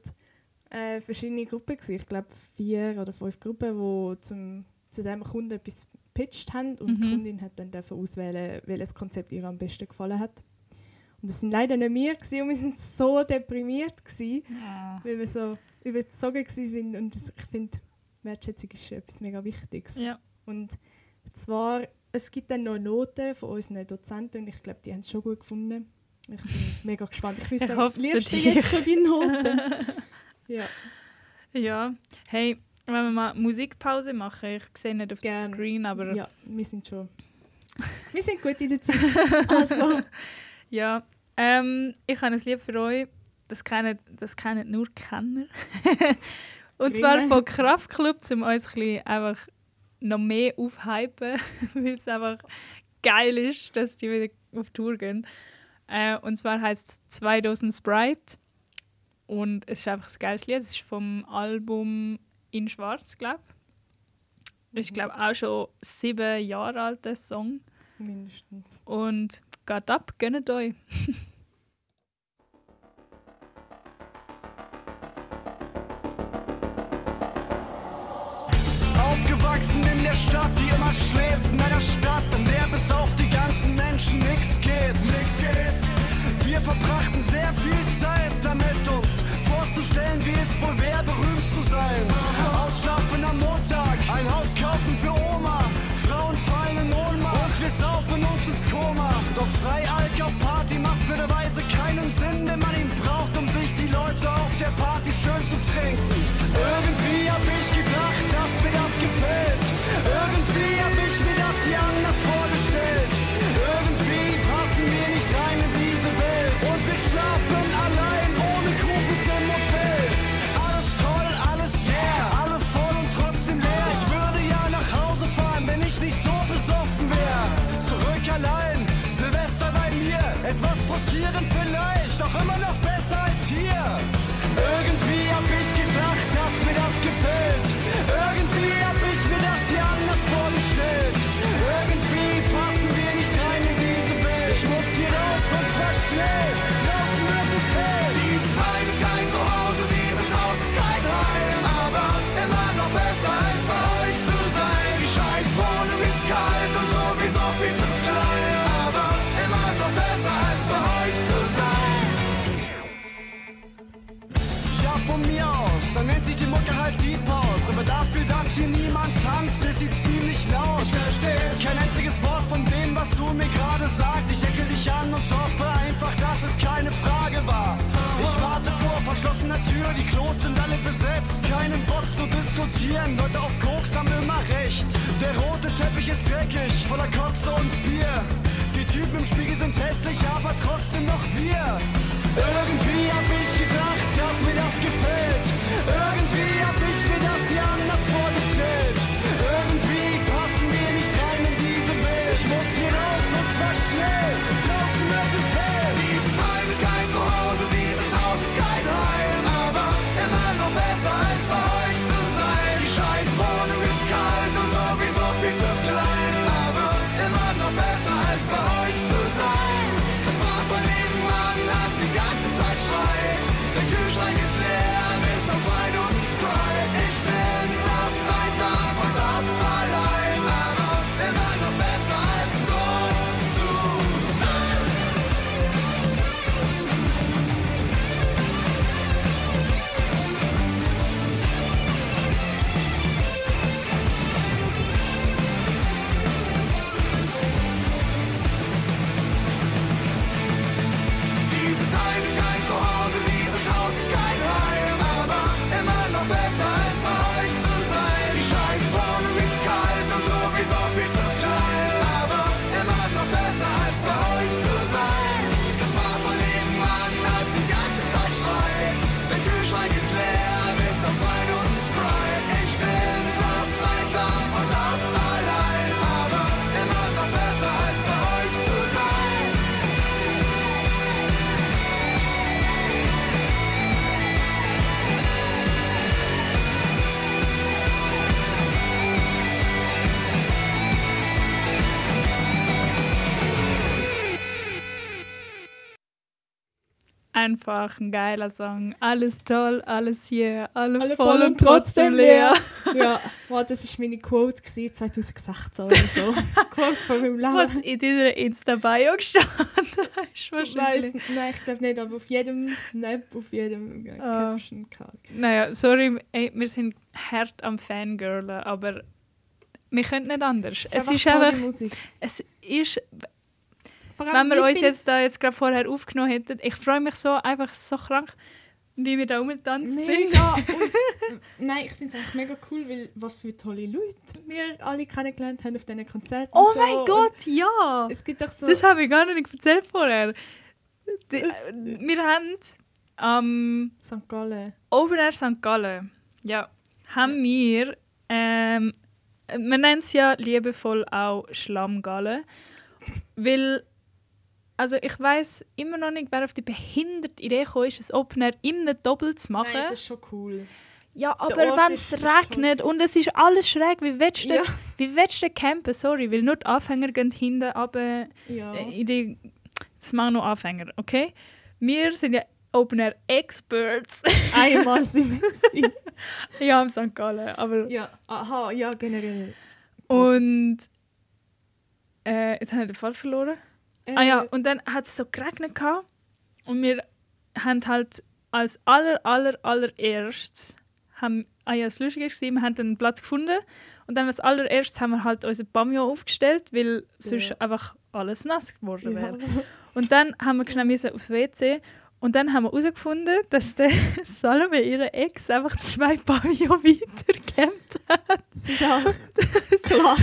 äh, verschiedene Gruppen gewesen. Ich glaube vier oder fünf Gruppen, die zum, zu diesem Kunden etwas gepitcht haben und die Mhm. Kundin hat dann auswählen, welches Konzept ihr am besten gefallen hat. Und das sind leider nicht wir gewesen, und wir sind so deprimiert gewesen, Ja. weil wir so überzogen gewesen sind und das, ich finde, Wertschätzung ist etwas mega Wichtiges. ja. Und zwar, es gibt dann noch Noten von unseren Dozenten und ich glaube, die haben es schon gut gefunden. Ich bin [LAUGHS] mega gespannt. Ich wüsste Ich für liebsten dich. jetzt schon die Noten. [LAUGHS] ja, Ja. Hey, wenn wir mal Musikpause machen, ich sehe nicht auf dem Screen, aber ja. ja, wir sind schon... Wir sind gut in der Zeit. [LAUGHS] Also, Ähm, ich habe ein Lied für euch, das kennen, das kennen nur Kenner. [LAUGHS] Und zwar von Kraftklub, um uns ein einfach noch mehr aufhypen, [LAUGHS] weil es einfach geil ist, dass die wieder auf Tour gehen. Äh, und zwar heißt es «Zwei Dosen Sprite». Und es ist einfach ein geiles Lied. Es ist vom Album «In Schwarz», glaube ich. Ist, glaube auch schon sieben Jahre alt, der Song. mindestens. Und geht ab, gönnt euch. Aufgewachsen in der Stadt, die immer schläft, in einer Stadt, in der bis auf die ganzen Menschen nix geht. Nix geht. Wir verbrachten sehr viel Zeit damit, uns vorzustellen, wie es wohl wäre, berühmt zu sein. Ausschlafen am Montag, ein Haus kaufen für Oma, Frauen fallen in Ohnmacht und wir saufen uns ins Koma. Doch Freialk auf Party macht blöderweise keinen Sinn, wenn man ihn braucht, um sich die Leute auf der Party schön zu trinken. Irgendwie hab ich Etwas frustrierend vielleicht, doch immer noch besser als hier. Irgendwie hab ich die halt Deep House. Aber dafür, dass hier niemand tanzt, ist sie ziemlich laut. Ich verstehe kein einziges Wort von dem, was du mir gerade sagst. Ich ecke dich an und hoffe einfach, dass es keine Frage war. Ich warte vor verschlossener Tür, die Klos sind alle besetzt. Keinen Bock zu diskutieren, Leute auf Koks haben immer recht. Der rote Teppich ist dreckig, voller Kotze und Bier. Die Typen im Spiegel sind hässlich, aber trotzdem noch wir. Irgendwie hab ich gedacht, dass mir das gefällt. Irgendwie hab ich mir das hier anders vorgestellt. Irgendwie passen wir nicht rein in diese Welt. Ich muss hier raus und zwar schnell. Draußen wird es hell. Einfach ein geiler Song. Alles toll, alles hier, alle, Alle voll und trotzdem leer. [LAUGHS] ja, wow, das war meine Quote gewesen, 2016 oder so. [LAUGHS] Quote von meinem Was Leben. in deiner Insta-Bio gestanden [LAUGHS] Ich wahrscheinlich. weiss, nein, ich glaube nicht, aber auf jedem Snap, auf jedem äh, Ah. Caption. Naja, sorry, ey, wir sind hart am Fangirlen, aber wir können nicht anders. Es ist einfach, es ist, Vor allem, wenn wir uns jetzt da jetzt gerade vorher aufgenommen hätten, ich freue mich so einfach so krank, wie wir da rumgetanzt sind. Und, [LAUGHS] nein, ich finde es eigentlich mega cool, weil was für tolle Leute wir alle kennengelernt haben auf diesen Konzerten. Oh und so. mein Und Gott, ja! Es gibt doch so... Das habe ich gar nicht erzählt vorher. Die, äh, [LAUGHS] wir haben am St. Gallen. Open Air St. Gallen, ja, haben wir, ähm, man nennt es ja liebevoll auch Schlammgallen, weil, also ich weiß immer noch nicht, wer auf die behinderte Idee gekommen ist, ein Open Air in einem Doppel zu machen. Nein, das ist schon cool. ja, aber wenn es regnet und es ist alles schräg, wie willst du, Ja. wie willst du campen? Sorry, weil nur die Anfänger gehen hinten runter Ja. äh, in die, das machen nur Anfänger, okay? Wir sind ja Open Air Experts. [LAUGHS] Einmal sind wir [LAUGHS] ja, am St. Gallen, aber... Ja, aha, ja, generell. Und... Äh, jetzt habe ich den Fall verloren. Äh, Ah ja, und dann hat es so geregnet gehabt, und wir haben halt als aller, aller, allererstes haben, ah ja, das Lustige war, wir haben einen Platz gefunden und dann als allererstes haben wir halt unser Pavillon aufgestellt, weil sonst Ja. einfach alles nass geworden ja. wäre. Und dann haben wir schnell müssen aufs WC und dann haben wir herausgefunden, dass der [LAUGHS] Salome ihre Ex einfach zwei Pavillon weiter gecampt hat. Sie auch [LAUGHS] klar.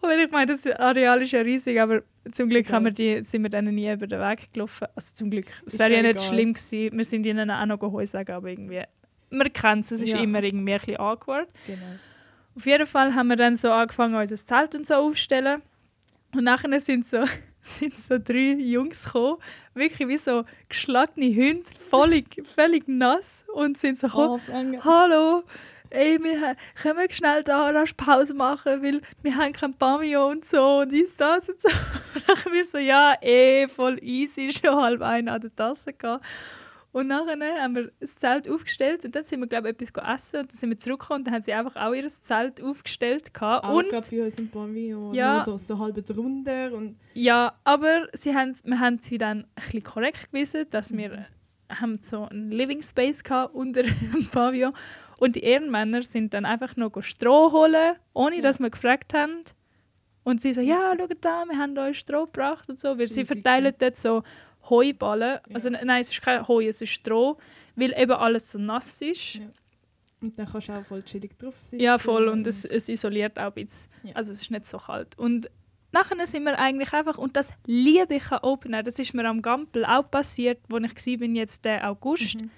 Und ich meine, das Areal ist ja riesig, aber zum Glück haben wir die, sind wir denen nie über den Weg gelaufen. Also zum Glück. Es wäre ja ja nicht egal. schlimm gewesen. Wir sind ihnen auch noch Heu sagen, aber irgendwie... Man kennt es, es ist Ja. immer irgendwie ein bisschen awkward. genau. Auf jeden Fall haben wir dann so angefangen, unser Zelt und so aufzustellen. Und nachher sind so, [LAUGHS] sind so drei Jungs gekommen, wirklich wie so geschlagene Hunde, völlig, völlig nass und sind so gekommen, Oh. «Hallo, ey, wir können wir schnell da rasch Pause machen, weil wir haben kein Pavillon und so und dies, das und so.» Und [LAUGHS] dann wir so «Ja, eh, voll easy, [LAUGHS] schon halb ein an der Tasse gehabt.» Und nachher haben wir das Zelt aufgestellt und dann sind wir, glaube ich, etwas essen und dann sind wir zurückgekommen und dann haben sie einfach auch ihr Zelt aufgestellt. Gehabt. Auch Und gerade bei uns im Pavillon. Ja. Da so halb drunter und ja, aber sie haben, wir haben sie dann ein korrekt gewiesen, dass wir haben so einen Living Space gehabt unter [LAUGHS] dem Pavillon und die Ehrenmänner sind dann einfach noch Stroh holen, ohne Ja. dass wir gefragt haben. Und sie so, ja, schaut da, wir haben euch Stroh gebracht und so, weil sie Scheissig verteilen dort so Heuballen. Also nein, es ist kein Heu, es ist Stroh, weil eben alles so nass ist. Ja. Und dann kannst du auch voll chillig drauf sitzen. Ja, voll. Und es, es isoliert auch ein bisschen. Ja. Also es ist nicht so kalt. Und nachher sind wir eigentlich einfach, und das liebe ich an Open Air, das ist mir am Gampel auch passiert, wo ich war, jetzt der August. Mhm.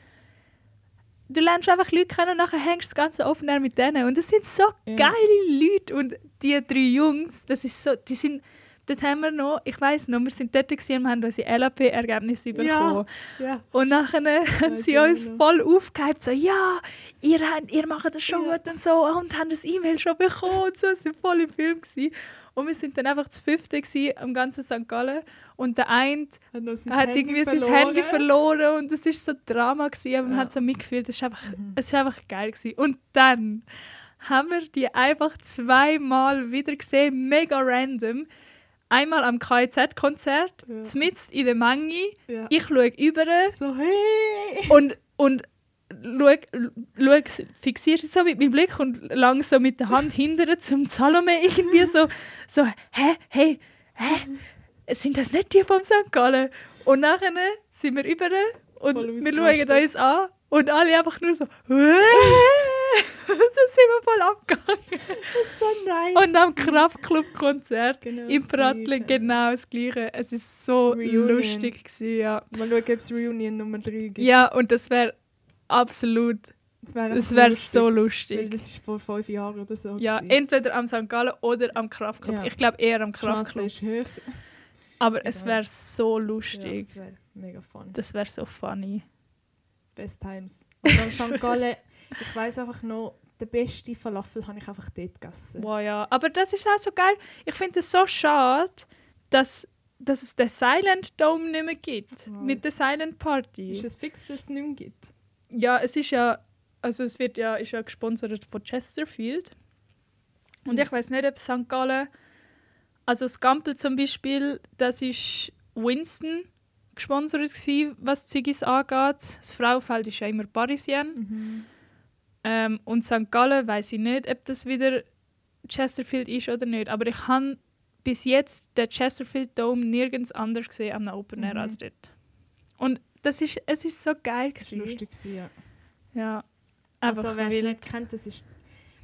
Du lernst einfach Leute kennen und nachher hängst du das ganze Open Air mit denen. Und das sind so Ja. geile Leute. Und die drei Jungs, das ist so, die sind, dort haben wir noch, ich weiß noch, wir sind dort gewesen und wir haben unsere LAP-Ergebnisse bekommen. Ja. Und nachher [LAUGHS] haben sie uns voll aufgehypt, so «Ja, ihr, ihr macht das schon Ja. gut und so und haben das E-Mail schon bekommen und so». Es waren voll im Film. Gewesen. Und wir sind dann einfach das Fünfte am ganzen St. Gallen. Und der eine Hat, sein hat Handy irgendwie sein verloren. Handy verloren und es war so Drama, gewesen, aber man Ja. hat so mitgefühlt. Es war einfach, Mhm. es einfach geil. Gewesen. Und dann haben wir die einfach zweimal wieder gesehen, mega random. Einmal am KIZ-Konzert, Ja. mitten in der Menge. Ja. Ich schaue über So, hey! und, und schau, schau, fixierst so mit meinem Blick und lang so mit der Hand hinterher zum Salome irgendwie so, so hä, hey, hä, sind das nicht die vom St. Gallen? Und nachher sind wir über und wir schauen uns an und alle einfach nur so, [LAUGHS] dann sind wir voll abgegangen. So nice. Und am Kraftclub-Konzert Genau im das Prattli Gleiche. genau das Gleiche. Es ist so Reunion. lustig gewesen, ja. Mal schauen, ob es Reunion Nummer 3 gibt. Ja, und das wäre absolut Das wäre Es einfach wäre lustig, so Weil lustig. das ist vor fünf Jahren oder so. Ja, gewesen. entweder am St. Gallen oder am Kraftclub. Ja. Ich glaube eher am Kraftclub. Aber es Ja. wäre so Ja, lustig. das wäre mega fun. Das wäre so funny. Best Times. Und am St. Gallen, ich weiß einfach noch, den besten Falafel habe ich einfach dort gegessen. Wow, ja. Aber das ist auch so geil. Ich finde es so schade, dass dass es den Silent Dome nicht mehr gibt. Wow. Mit der Silent Party. Ist es fix, dass es nicht mehr gibt? Ja, es ist ja, also es wird ja, ist ja gesponsert von Chesterfield. Und ich weiß nicht, ob St. Gallen, also das Gampel zum Beispiel, das ist Winston gesponsert gewesen, was Ziggis angeht. Das Frauenfeld ist ja immer Parisien. Ähm, und St. Gallen weiß ich nicht, ob das wieder Chesterfield ist oder nicht. Aber ich habe bis jetzt den Chesterfield Dome nirgends anders gesehen am Open Air Mhm. als dort. Und das ist, es ist so geil Das gewesen. war lustig, ja. Ja. Einfach Also, wer es nicht kennt, das ist,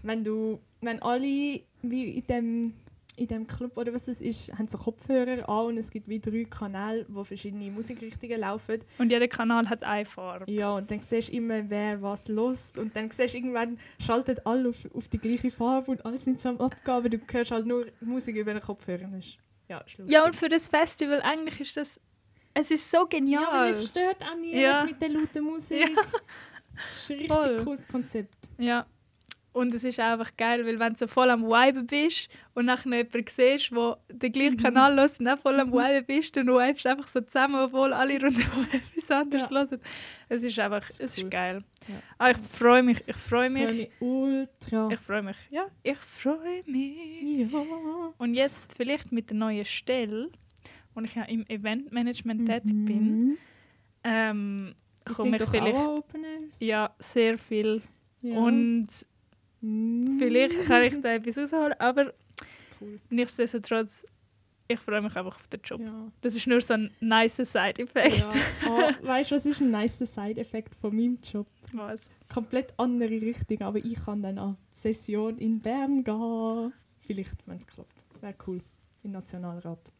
wenn du, wenn alle wie in dem, in dem Club oder was das ist, haben so Kopfhörer an und es gibt wie drei Kanäle, wo verschiedene Musikrichtungen laufen. Und jeder Kanal hat eine Farbe. Ja, und dann siehst du immer, wer was lost und dann siehst du irgendwann, schaltet alle auf, auf die gleiche Farbe und alle sind am Abgaben, du hörst halt nur Musik über den Kopfhörer. Das ist, ja. Ja, und für das Festival eigentlich ist das. Es ist so Ja, genial. weil es stört auch niemand Ja. mit der lauten Musik. Ja. Das ist ein richtig Voll. cooles Konzept. Ja. Und es ist einfach geil, weil wenn du so voll am Viben bist und nachher jemanden siehst, der den gleichen Mhm. Kanal hört und auch voll am Viben bist, dann vibest du einfach so zusammen, obwohl alle rundherum [LAUGHS] etwas anderes Ja. hören. Es ist einfach, ist es ist cool. geil. Ja. Ah, ich freue mich, ich freue Ich freue mich. mich ultra. Ich freue mich. Ja, ich freue mich. ja. Und jetzt vielleicht mit der neuen Stelle, wo ich ja im Eventmanagement tätig Mhm. bin, ähm, komme ich vielleicht ja, sehr viel. Ja. Und. Vielleicht kann ich da etwas rausholen, aber Cool. nichtsdestotrotz, ich freue mich einfach auf den Job. Ja. Das ist nur so ein nice Side-Effekt. ja. Oh, weißt du, was ist ein nice Side-Effekt von meinem Job? Was? Komplett andere Richtung, aber ich kann dann an die Session in Bern gehen. Vielleicht, wenn es klappt. Wäre cool. Im Nationalrat.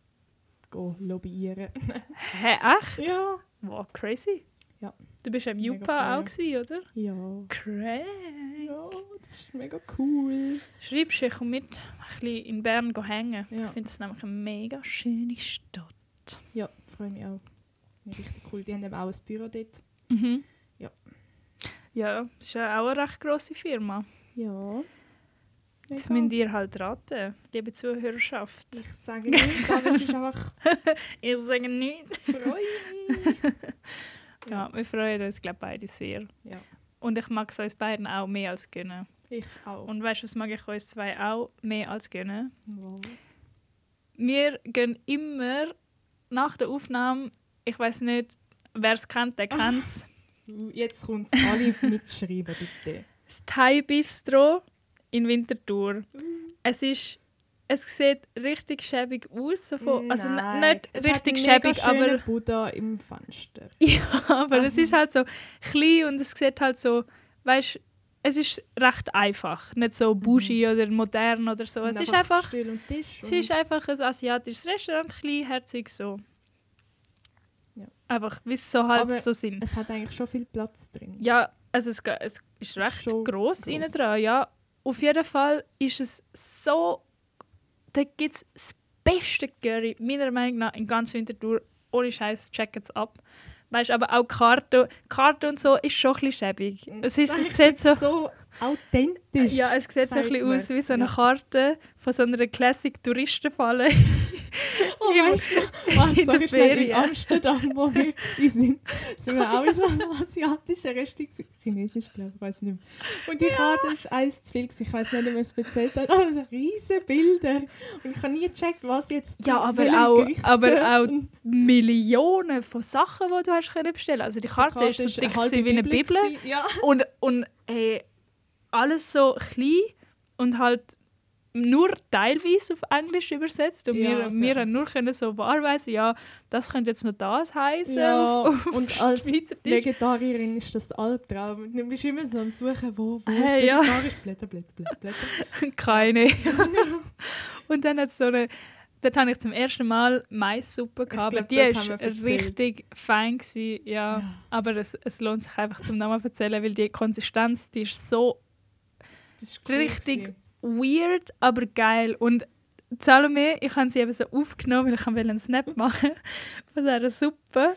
Go lobbyieren. [LAUGHS] Hä, echt? ja. Wow, crazy. Ja. Du bist am Mega Jupa auch, gewesen, oder? Ja. Crazy. Ja, das ist mega cool. Schreibst du, ich komme mit, ein bisschen in Bern hängen. Ja. Ich finde es nämlich eine mega schöne Stadt. Ja, freue mich auch. Richtig cool. Die haben eben auch ein Büro dort. Mhm. Ja. Ja, das ist ja auch eine recht grosse Firma. Ja. Jetzt müsst ihr halt raten, liebe Zuhörerschaft. Ich sage nicht, aber es ist [LAUGHS] einfach Ich sage nichts. freue mich. [LAUGHS] Ja, wir freuen uns, glaube beide sehr. Ja, Und ich mag es uns beiden auch mehr als gönnen. ich auch. Und weißt du, was mag ich uns zwei auch mehr als gönnen? was? Wir gehen immer nach der Aufnahme, ich weiß nicht, wer es kennt, der kennt es. [LAUGHS] Jetzt kommt es alle mitschreiben, bitte. Das Thai Bistro in Winterthur. Es ist es sieht richtig schäbig aus. So von, also Nein, nicht es richtig schäbig, aber, Buddha im Fenster. [LAUGHS] ja, aber es ist halt so klein und es sieht halt so, weißt es ist recht einfach. Nicht so bougie oder modern oder so. Es Sind ist einfach, es ist einfach ein asiatisches Restaurant, klein, herzig so. Ja. Einfach, wie es so halt Aber so sind. es hat eigentlich schon viel Platz drin. Ja, also es, es ist recht Schon gross gross. innen dran, ja. Auf jeden Fall ist es so... Da gibt es das beste Curry, meiner Meinung nach, in ganz Winterthur. Ohne Scheiß, check es ab. Weißt aber auch Karte, Karte und so ist schon ein bisschen schäbig. Es, ist, es sieht so... so authentisch. Ja, es sieht so ein bisschen aus wie so eine. Karte von so einer Classic-Touristenfalle. Oh, weißt du, in der schnell, in Ferien. Amsterdam, wo wir sind, sind wir auch in so einem asiatischen Restaurant. Chinesisch, glaube ich, weiß nicht mehr. Und die Karte ist eins zu viel. Ich weiß nicht, ob man es erzählt hat. Aber so riesige Bilder. Und ich habe nie gecheckt, was jetzt Ja, aber auch- aber auch Millionen von Sachen, die du hast können bestellen Also die die Karte, ist so dick eine wie eine Bibel. Ja. Und, und ey, alles so klein und halt nur teilweise auf Englisch übersetzt. Und Ja, wir, also- wir haben nur können so wahrweisen, ja, das könnte jetzt noch das heißen. Ja, auf, [LAUGHS] auf und als. Vegetarierin ist das der Albtraum. Dann bist du immer so am Suchen, wo, wo Hey, ist ja. vegetarisch. Blätter, Blätter, Blätter, Blätter. [LAUGHS] Keine. [LAUGHS] und dann hat es so eine. Dort hatte ich zum ersten Mal Maissuppe gehabt, aber glaub, die haben wir erzählt. richtig fein. Gewesen, ja. Ja. Aber es, es lohnt sich einfach zum Namen erzählen, weil die Konsistenz, die ist so ist cool richtig gewesen. Weird, aber geil. Und Salome, ich habe sie eben so aufgenommen, weil ich einen Snap [LAUGHS] machen von dieser Suppe.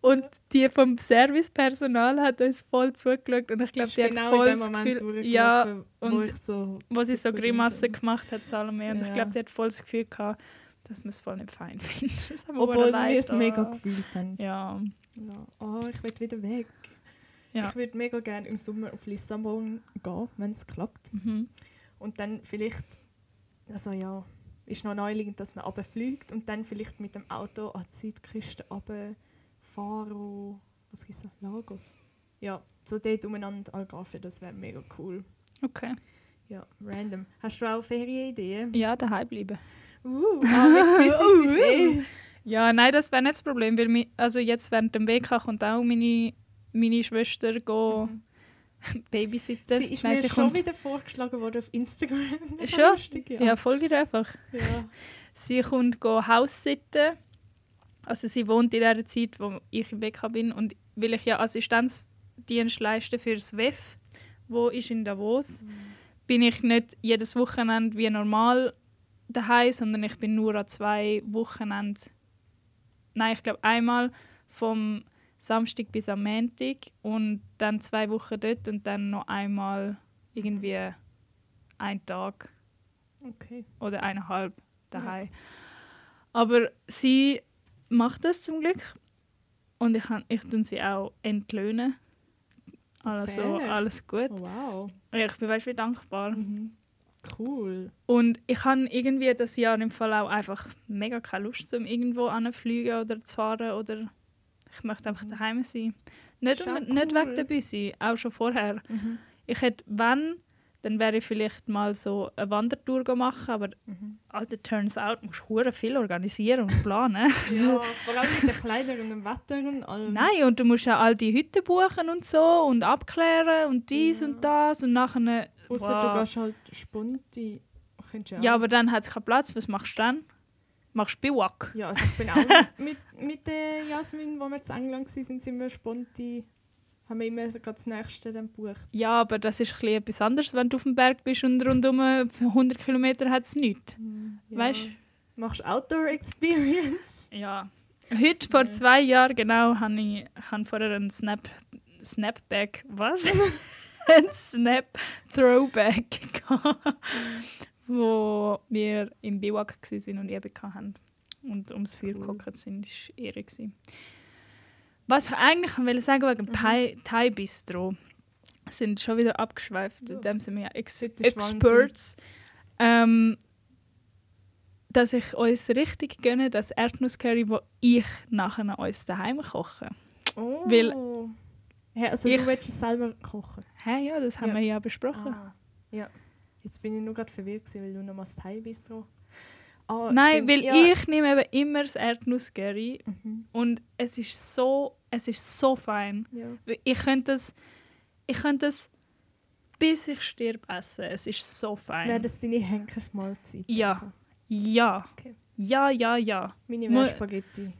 Und die vom Servicepersonal hat uns voll zugeschaut und ich glaube, Ich die hat auch voll das Gefühl, ja, wo und ich so wo sie so Grimassen gemacht hat, Salome. Und ich Ja. glaube, die hat voll das Gefühl gehabt, dass man es voll nicht fein [LAUGHS] findet. Obwohl wir es mega gefühlt haben. Ja, Ja. Oh, ich will wieder weg. Ja. Ich würde mega gerne im Sommer auf Lissabon gehen, wenn es klappt. mhm. Und dann vielleicht, also ja, ist noch naheliegend, dass man runterfliegt und dann vielleicht mit dem Auto an die Südküste runterfahren. und- Was es noch? Lagos? Ja, so dort umeinander Algarve, das wäre mega cool. okay. Ja, random. Hast du auch Ferienideen? Ja, daheim bleiben. Uh, ah, mit [LAUGHS] Füssen ist eh. Ja, nein, das wäre nicht das Problem, weil mi, also jetzt während dem WK kommt auch meine, meine Schwester go [LAUGHS] babysitten. Sie ist Nein, mir sie schon kommt- wieder vorgeschlagen worden auf Instagram. [LAUGHS] Schon? Lustig, ja. Ja, folge ihr einfach. ja. Sie kommt go Haus sitten. Also sie wohnt in der Zeit, wo ich im WK bin und weil ich ja Assistenzdienst leiste für das WEF, wo ist in Davos, bin ich nicht jedes Wochenende wie normal daheim, sondern ich bin nur an zwei Wochenenden. Nein, ich glaube einmal vom Samstag bis am Montag und dann zwei Wochen dort und dann noch einmal irgendwie einen Tag Okay. oder eineinhalb daheim. Aber sie macht das zum Glück und ich, han- ich tun sie auch entlöhnen. Also Fair. alles gut. Oh, wow. Ja, ich bin weißt, wie dankbar. Mhm. Cool. Und ich habe irgendwie das Jahr im Fall auch einfach mega keine Lust, um irgendwo anzufliegen oder zu fahren oder ich möchte einfach daheim sein. Nicht, um, nicht cool. wegen der Büsi, auch schon vorher. Mhm. Ich hätte, wenn, dann wäre ich vielleicht mal so eine Wandertour machen, aber Mhm. Alter, turns out, musst du viel organisieren und planen. Ja, [LAUGHS] vor allem mit den Kleidern und dem Wetter und allem. Nein, und du musst ja all die Hütten buchen und so und abklären und dies Ja. und das und nachher... Außer Wow. du gehst halt du Ja, aber dann hat es keinen Platz. Was machst du dann? Machst du Biwak? Ja, also ich bin auch mit, mit der Jasmin, wo wir zu England waren, sind wir sponti. Haben wir immer gerade das nächste dann gebucht. Ja, aber das ist ein etwas anderes, wenn du auf dem Berg bist und rundum für 100 Kilometer hat es nichts. Ja. Weißt Machst du Outdoor Experience? [LAUGHS] Ja. Heute, vor zwei Jahren genau, habe ich hab vorher einen Snap, Snapback, was? [LAUGHS] ein Snap-Throwback [LAUGHS] gehabt, wo wir im Biwak waren und eben hatten. Und ums Feuer Cool. gehockt sind, war Ehre. gewesen. Was ich eigentlich wollte sagen wegen Mhm. Thai, Bistro, sind schon wieder abgeschweift, Ja. in dem sind wir ja Ex Experts. Ähm, dass ich uns richtig gönne, das Erdnusscurry, das ich nachher uns daheim koche. Oh. Weil- Hä, also Ich- du willst es selber kochen? Hä, ja, das haben Ja. wir ja besprochen. Ah, ja. Jetzt bin ich nur gerade verwirrt, gewesen, weil du noch mal das Thai Bistro. Ah, Nein, stimmt. weil ja. ich nehme eben immer das Erdnusscurry Mhm. und es ist so, es ist so fein. Ja. Ich könnte das, ich könnte das bis ich stirb essen. Es ist so fein. Wäre das deine Henkersmahlzeit? Ja. Also, ja. Okay. Ja, ja, ja. meine wäre Spaghetti. Für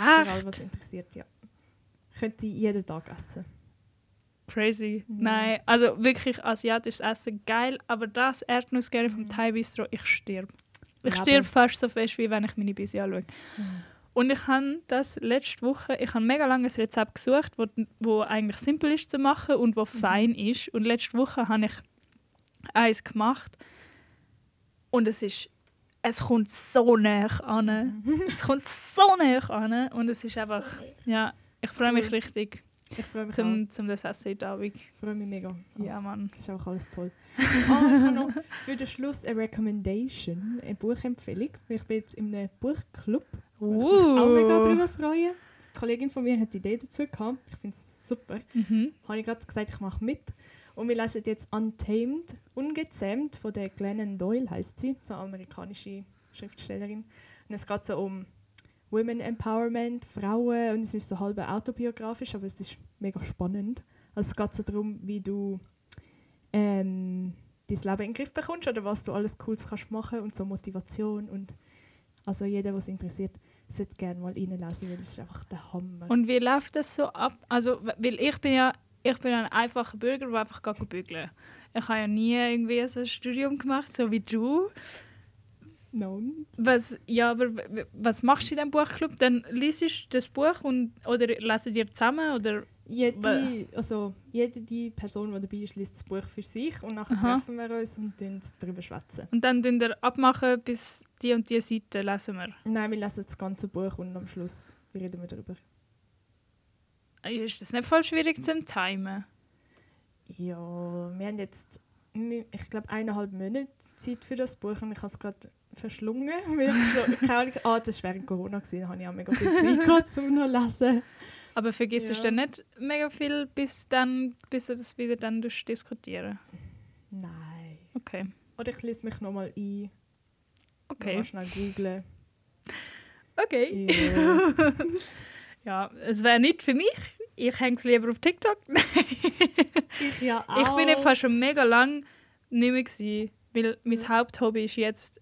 alle, Echt? was interessiert, ja. Könnte ich jeden Tag essen. Crazy. Ja. Nein, also wirklich asiatisches Essen geil, aber das Erdnusscurry vom Mhm. Thai Bistro, ich stirb. Ich Leben. stirb fast so fest, wie wenn ich meine Büsi anschaue. Und ich habe das letzte Woche, ich habe mega lange ein Rezept gesucht, wo, wo eigentlich simpel ist zu machen und wo fein ist. Und letzte Woche habe ich eins gemacht und es ist, es kommt so nah an. es kommt so nah an und es ist [LAUGHS] einfach, ja, ich freue mich richtig, Ich freue mich auch. zum, zum das Essen heute Abend. Ich freue mich mega. Ja, Mann. Das ist auch alles toll. ah, [LAUGHS] ich habe noch für den Schluss eine Recommendation, eine Buchempfehlung. Ich bin jetzt in einem Buchclub. Ich mich auch mega Uh. darüber freuen. Eine Kollegin von mir hat die Idee dazu gehabt. Ich finde es super. Mhm. Habe ich gerade gesagt, ich mache mit. Und wir lesen jetzt Untamed, Ungezähmt von der Glennon Doyle, heißt sie, so eine amerikanische Schriftstellerin. Und es geht so um Women Empowerment, Frauen und es ist so halb autobiografisch, aber es ist mega spannend. Also es geht so darum, wie du ähm, dein Leben in den Griff bekommst oder was du alles Cooles kannst machen und so Motivation und also jeder, was interessiert, sollte gerne mal reinlesen, weil es ist einfach der Hammer. Und wie läuft das so ab? Also, weil ich bin ja ich bin ein einfacher Bürger, der einfach bügeln. Ich habe ja nie irgendwie so ein Studium gemacht, so wie du. No. Was, ja, aber was machst du in diesem Buchclub? Dann liest du das Buch und, oder lesen ihr zusammen? Oder? Jede, also, jede die Person, die dabei ist, liest das Buch für sich und nachher Aha. treffen wir uns und darüber schwätzen. Und dann tun wir abmachen, bis die und die Seite lesen wir. Nein, wir lesen das ganze Buch und am Schluss reden wir darüber. Ist das nicht voll schwierig zum Timen? Ja, wir haben jetzt, ich glaube, eineinhalb Monate Zeit für das Buch und ich habe es gerade verschlungen. [LAUGHS] Weil ich so, keine Ahnung, ah, das war während Corona, gewesen, da habe ich auch mega viel Zeit [LAUGHS] gehabt, um noch zu lesen. Aber vergisst du Ja. dann nicht mega viel, bis, dann, bis du das wieder dann diskutieren Nein. Okay. Oder ich lese mich nochmal ein, Okay. mal schnell googlen. Okay. Ja. [LAUGHS] Ja, es wäre nicht für mich. Ich hänge es lieber auf TikTok. ich ja auch. Ich bin einfach schon mega lang nicht mehr weil mein Haupthobby ist jetzt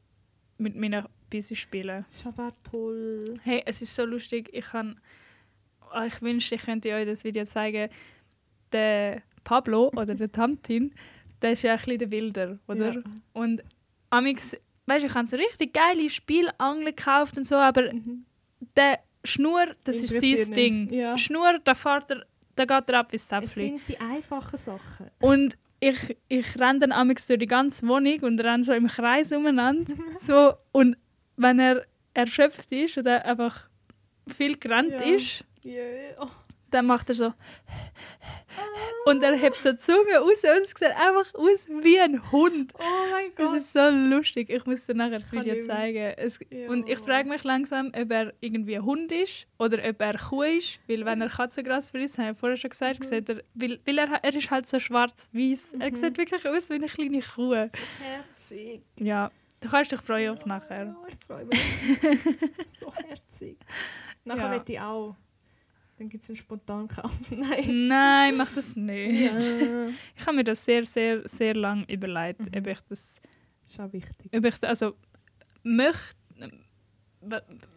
mit meinen Busy spielen. Das ist aber toll. Hey, es ist so lustig. Ich kann, Ah, ich wünschte, ich könnte euch das Video zeigen. Der Pablo oder der Tantin, der ist ja ein bisschen der Wilder, oder? Ja. Und amix, weißt du, ich habe so richtig geile Spielangeln gekauft und so, aber Mhm. der Schnur, das ist sein Ding. Ja. Schnur, da fährt er, da geht er ab wie Es Zäpfli. sind die einfachen Sachen. Und ich, ich renne dann amix durch die ganze Wohnung und renne so im Kreis umeinander. [LAUGHS] so, und wenn er erschöpft ist oder einfach viel gerannt Ja. ist, Ja. Oh. Dann macht er so. Und er hebt so die Zunge raus und es sieht einfach aus wie ein Hund. oh mein Das Gott. ist so lustig. Ich muss dir nachher das Kann Video zeigen. Es, Ja. Und ich frage mich langsam, ob er irgendwie ein Hund ist oder ob er Kuh ist. Weil wenn er Katzengras frisst, habe ich vorher schon gesagt, Mhm. sieht er, weil, weil er, er ist halt so schwarz-weiß. Er Mhm. sieht wirklich aus wie eine kleine Kuh. Herzig. Ja, du kannst dich freuen auf nachher. Ja, ich freue mich. [LAUGHS] so herzig. Nachher ja. ich auch. Dann gibt es einen Spontankauf. [LAUGHS] Nein. Nein, mach das nicht. Ja. Ich habe mir das sehr, sehr, sehr lang überlegt, Mhm. ob ich das, Ist auch wichtig. ob ich, also möchte,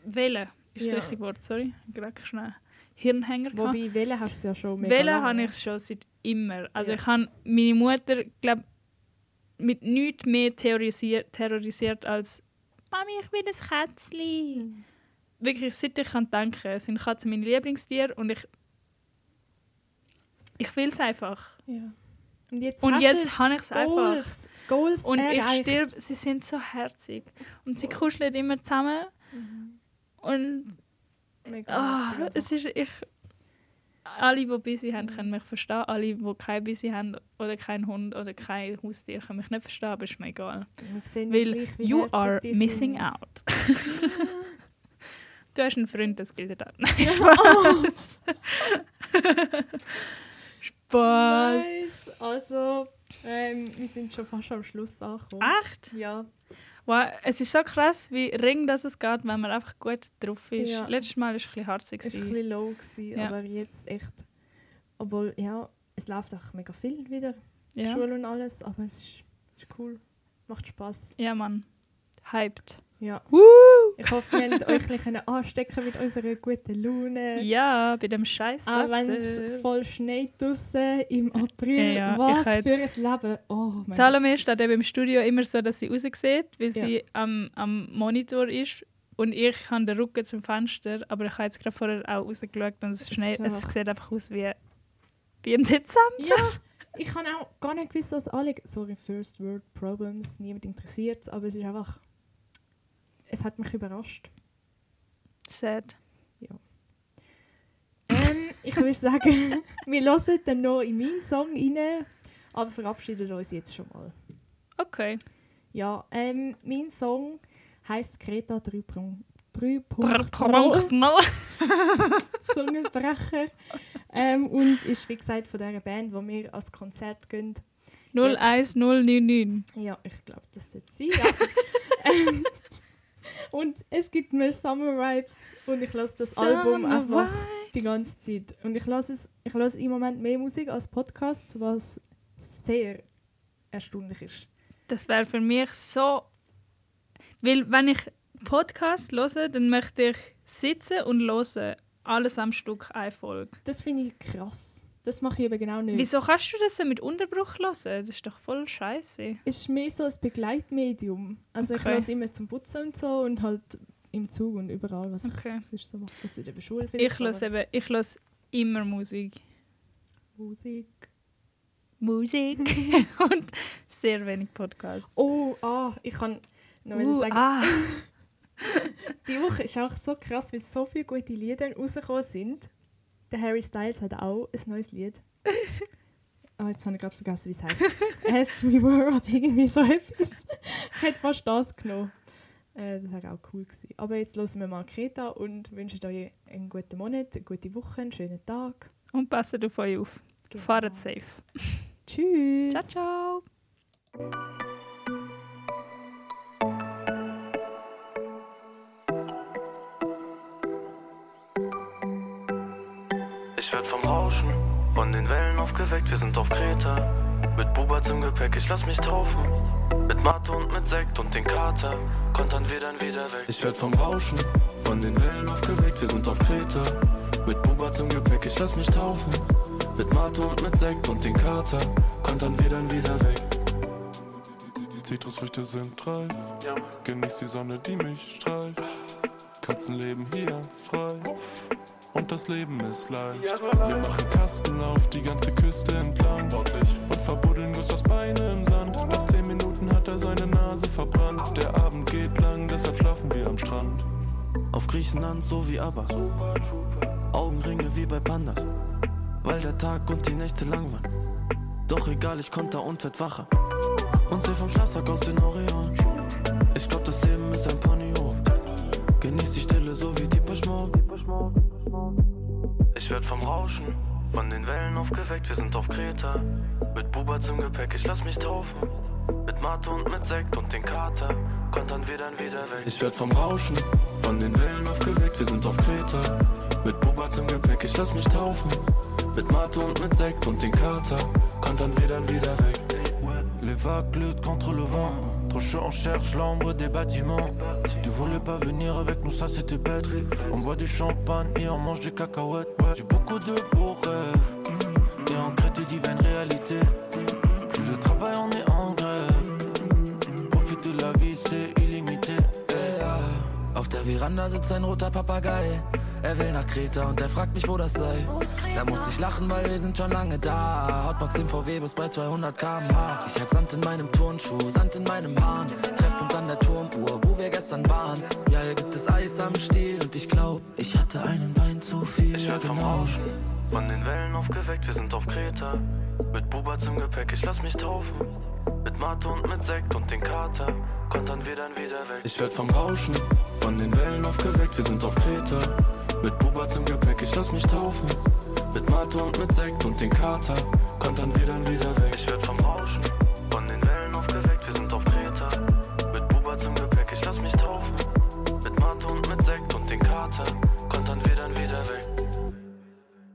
wählen ist das Ja. richtige Wort, sorry, gerade schnell Hirnhänger gehabt. Wobei, Welle hast du ja schon mega Wählen lange. habe ich schon seit immer. Also Ja. ich habe meine Mutter, glaube mit nichts mehr terrorisiert, terrorisiert als «Mami, ich will ein Kätzchen!» Mhm. Wirklich, seit ich kann denken, sind Katzen meine Lieblingstiere und ich ich will es einfach. Ja. Und jetzt, Und jetzt habe ich es einfach. Goals, Und ich erreicht. stirb, sie sind so herzig. Und sie kuscheln immer zusammen. Mhm. Und einfach. es ist, ich, alle, die Busy haben, können mich verstehen. Alle, die kein Busy haben oder keinen Hund oder kein Haustier, können mich nicht verstehen, aber ist mir egal. Weil you are missing sind. out. [LAUGHS] [LAUGHS] du hast einen Freund, das gilt auch. Nein, Oh, Spaß. Spaß. nice. Also, ähm, wir sind schon fast am Schluss angekommen. Echt? Ja. Wow, es ist so krass, wie ring das es geht, wenn man einfach gut drauf ist. Ja. Letztes Mal war es ein bisschen harzig. Es war ein bisschen low, gewesen, Ja. aber jetzt echt. Obwohl, ja, es läuft auch mega viel wieder. Ja. Schule und alles, aber es ist, ist cool. Macht Spaß. ja, Mann. Hyped. Ja. Woo! Ich hoffe, wir haben euch ein anstecken mit unserer guten Laune. Ja, bei dem Scheiß. Auch wenn es voll schneit draussen im April. Ja, ja, Was ich habe für ein Leben. Oh mein Gott. Salome steht eben im Studio immer so, dass sie raussieht, weil Ja. sie am, am Monitor ist. Und ich habe den Rücken zum Fenster, aber ich habe jetzt gerade vorher auch rausgeschaut und es, ist es sieht einfach aus wie, wie im Dezember. Ja, ich habe auch gar nicht gewusst, dass alle. Sorry, First World Problems, niemand interessiert aber es ist einfach. Es hat mich überrascht. Sad. Ähm, ich würde [LAUGHS] sagen, wir hören dann noch in meinen Song rein, aber verabschieden uns jetzt schon mal. Okay. Ja, ähm, mein Song heisst Kreta 3.0. Punkt [LAUGHS] Zungenbrecher. ähm, und ist wie gesagt von dieser Band, wo wir als Konzert gehen. 01099. Ja, ich glaube, das sollte sein. Ja. [LAUGHS] ähm, und es gibt mir Summer Vibes und ich lasse das Album Summer einfach Vibes. die ganze Zeit. Und ich lasse es, ich lasse im Moment mehr Musik als Podcast, was sehr erstaunlich ist. Das wäre für mich so. Weil, wenn ich Podcast höre, dann möchte ich sitzen und hören. Alles am Stück eine Folge. Das finde ich krass. Das mache ich eben genau nicht. Wieso kannst du das so mit Unterbruch hören? Das ist doch voll scheiße. Es ist mehr so ein Begleitmedium. Also ich Okay. lasse immer zum Putzen und so und halt im Zug und überall, was Okay. ich sonst so mache. Das ist der Schule Ich höre eben, ich höre immer Musik. Musik. Musik [LAUGHS] [LAUGHS] und sehr wenig Podcasts. Oh, ah, ich kann noch Uh, sagen, ah. [LAUGHS] die Woche ist auch so krass, weil so viele gute Lieder rausgekommen sind. Der Harry Styles hat auch ein neues Lied. Ah, [LAUGHS] jetzt habe ich gerade vergessen, wie es heißt. As We Were oder irgendwie so etwas. Ich hätte fast das genommen. Äh, das wäre auch cool gewesen. Aber jetzt hören wir mal Kreta und wünschen euch einen guten Monat, eine gute Woche, einen schönen Tag. Und passet auf euch auf. Genau. Fahrt safe. Tschüss. Ciao, ciao. Ich werd vom Rauschen, von den Wellen aufgeweckt, wir sind auf Kreta. Mit Bubat im Gepäck, ich lass mich taufen. Mit Mate und mit Sekt und den Kater, kontern wir dann wieder weg. Ich werd vom Rauschen, von den Wellen aufgeweckt, wir sind auf Kreta. Mit Bubat im Gepäck, ich lass mich taufen. Mit Mate und mit Sekt und den Kater, kontern wir dann wieder weg. Zitrusfrüchte sind reif. Genieß die Sonne, die mich streift. Katzen leben hier frei. Und das Leben ist leicht. Wir machen Kasten auf die ganze Küste entlang. Und verbuddeln Gustavs Beine im Sand. Nach zehn Minuten hat er seine Nase verbrannt. Der Abend geht lang, deshalb schlafen wir am Strand. Auf Griechenland so wie aber. Augenringe wie bei Pandas. Weil der Tag und die Nächte lang waren. Doch egal, ich konter und werd wacher. Und seh vom Schlafsack aus den Orion. Ich glaub, das Leben Ich werd vom Rauschen, von den Wellen aufgeweckt, wir sind auf Kreta. Mit Bubat im Gepäck, ich lass mich taufen. Mit Mate und mit Sekt und den Kater, kontern wir dann wieder weg. Ich werd vom Rauschen, von den Wellen aufgeweckt, wir sind auf Kreta. Mit Bubat im Gepäck, ich lass mich taufen. Mit Mate und mit Sekt und den Kater, kontern wir dann wieder weg. Les vagues luttent contre le vent. Trop chaud, on cherche l'ombre des bâtiments. Tu voulais pas venir avec nous, ça c'était bête. On boit du champagne et on mange des cacahuètes. J'ai beaucoup de beaux rêves. Et en crête divine réalité. Plus de travail, on est en grève. Profite de la vie, c'est illimité. Eh, Ja, Auf. Er will nach Kreta und er fragt mich, wo das sei. Da muss ich lachen, weil wir sind schon lange da. Hotbox im VW-Bus bei 200 km/h. Ich hab Sand in meinem Turnschuh, Sand in meinem Hahn. Treffpunkt an der Turmuhr, wo wir gestern waren. Ja, hier gibt es Eis am Stiel und ich glaub, ich hatte einen Wein zu viel. Ich werd vom Rauschen, von den Wellen aufgeweckt, wir sind auf Kreta. Mit Bubat im Gepäck, ich lass mich taufen. Mit Mate und mit Sekt und den Kater, kontern wir dann wieder weg. Ich werd vom Rauschen, von den Wellen aufgeweckt, wir sind auf Kreta. Mit Bubat im Gepäck, ich lass mich taufen. Mit Mate und mit Sekt und den Kater, kontern wir dann wieder weg. Ich werd vom Rauschen,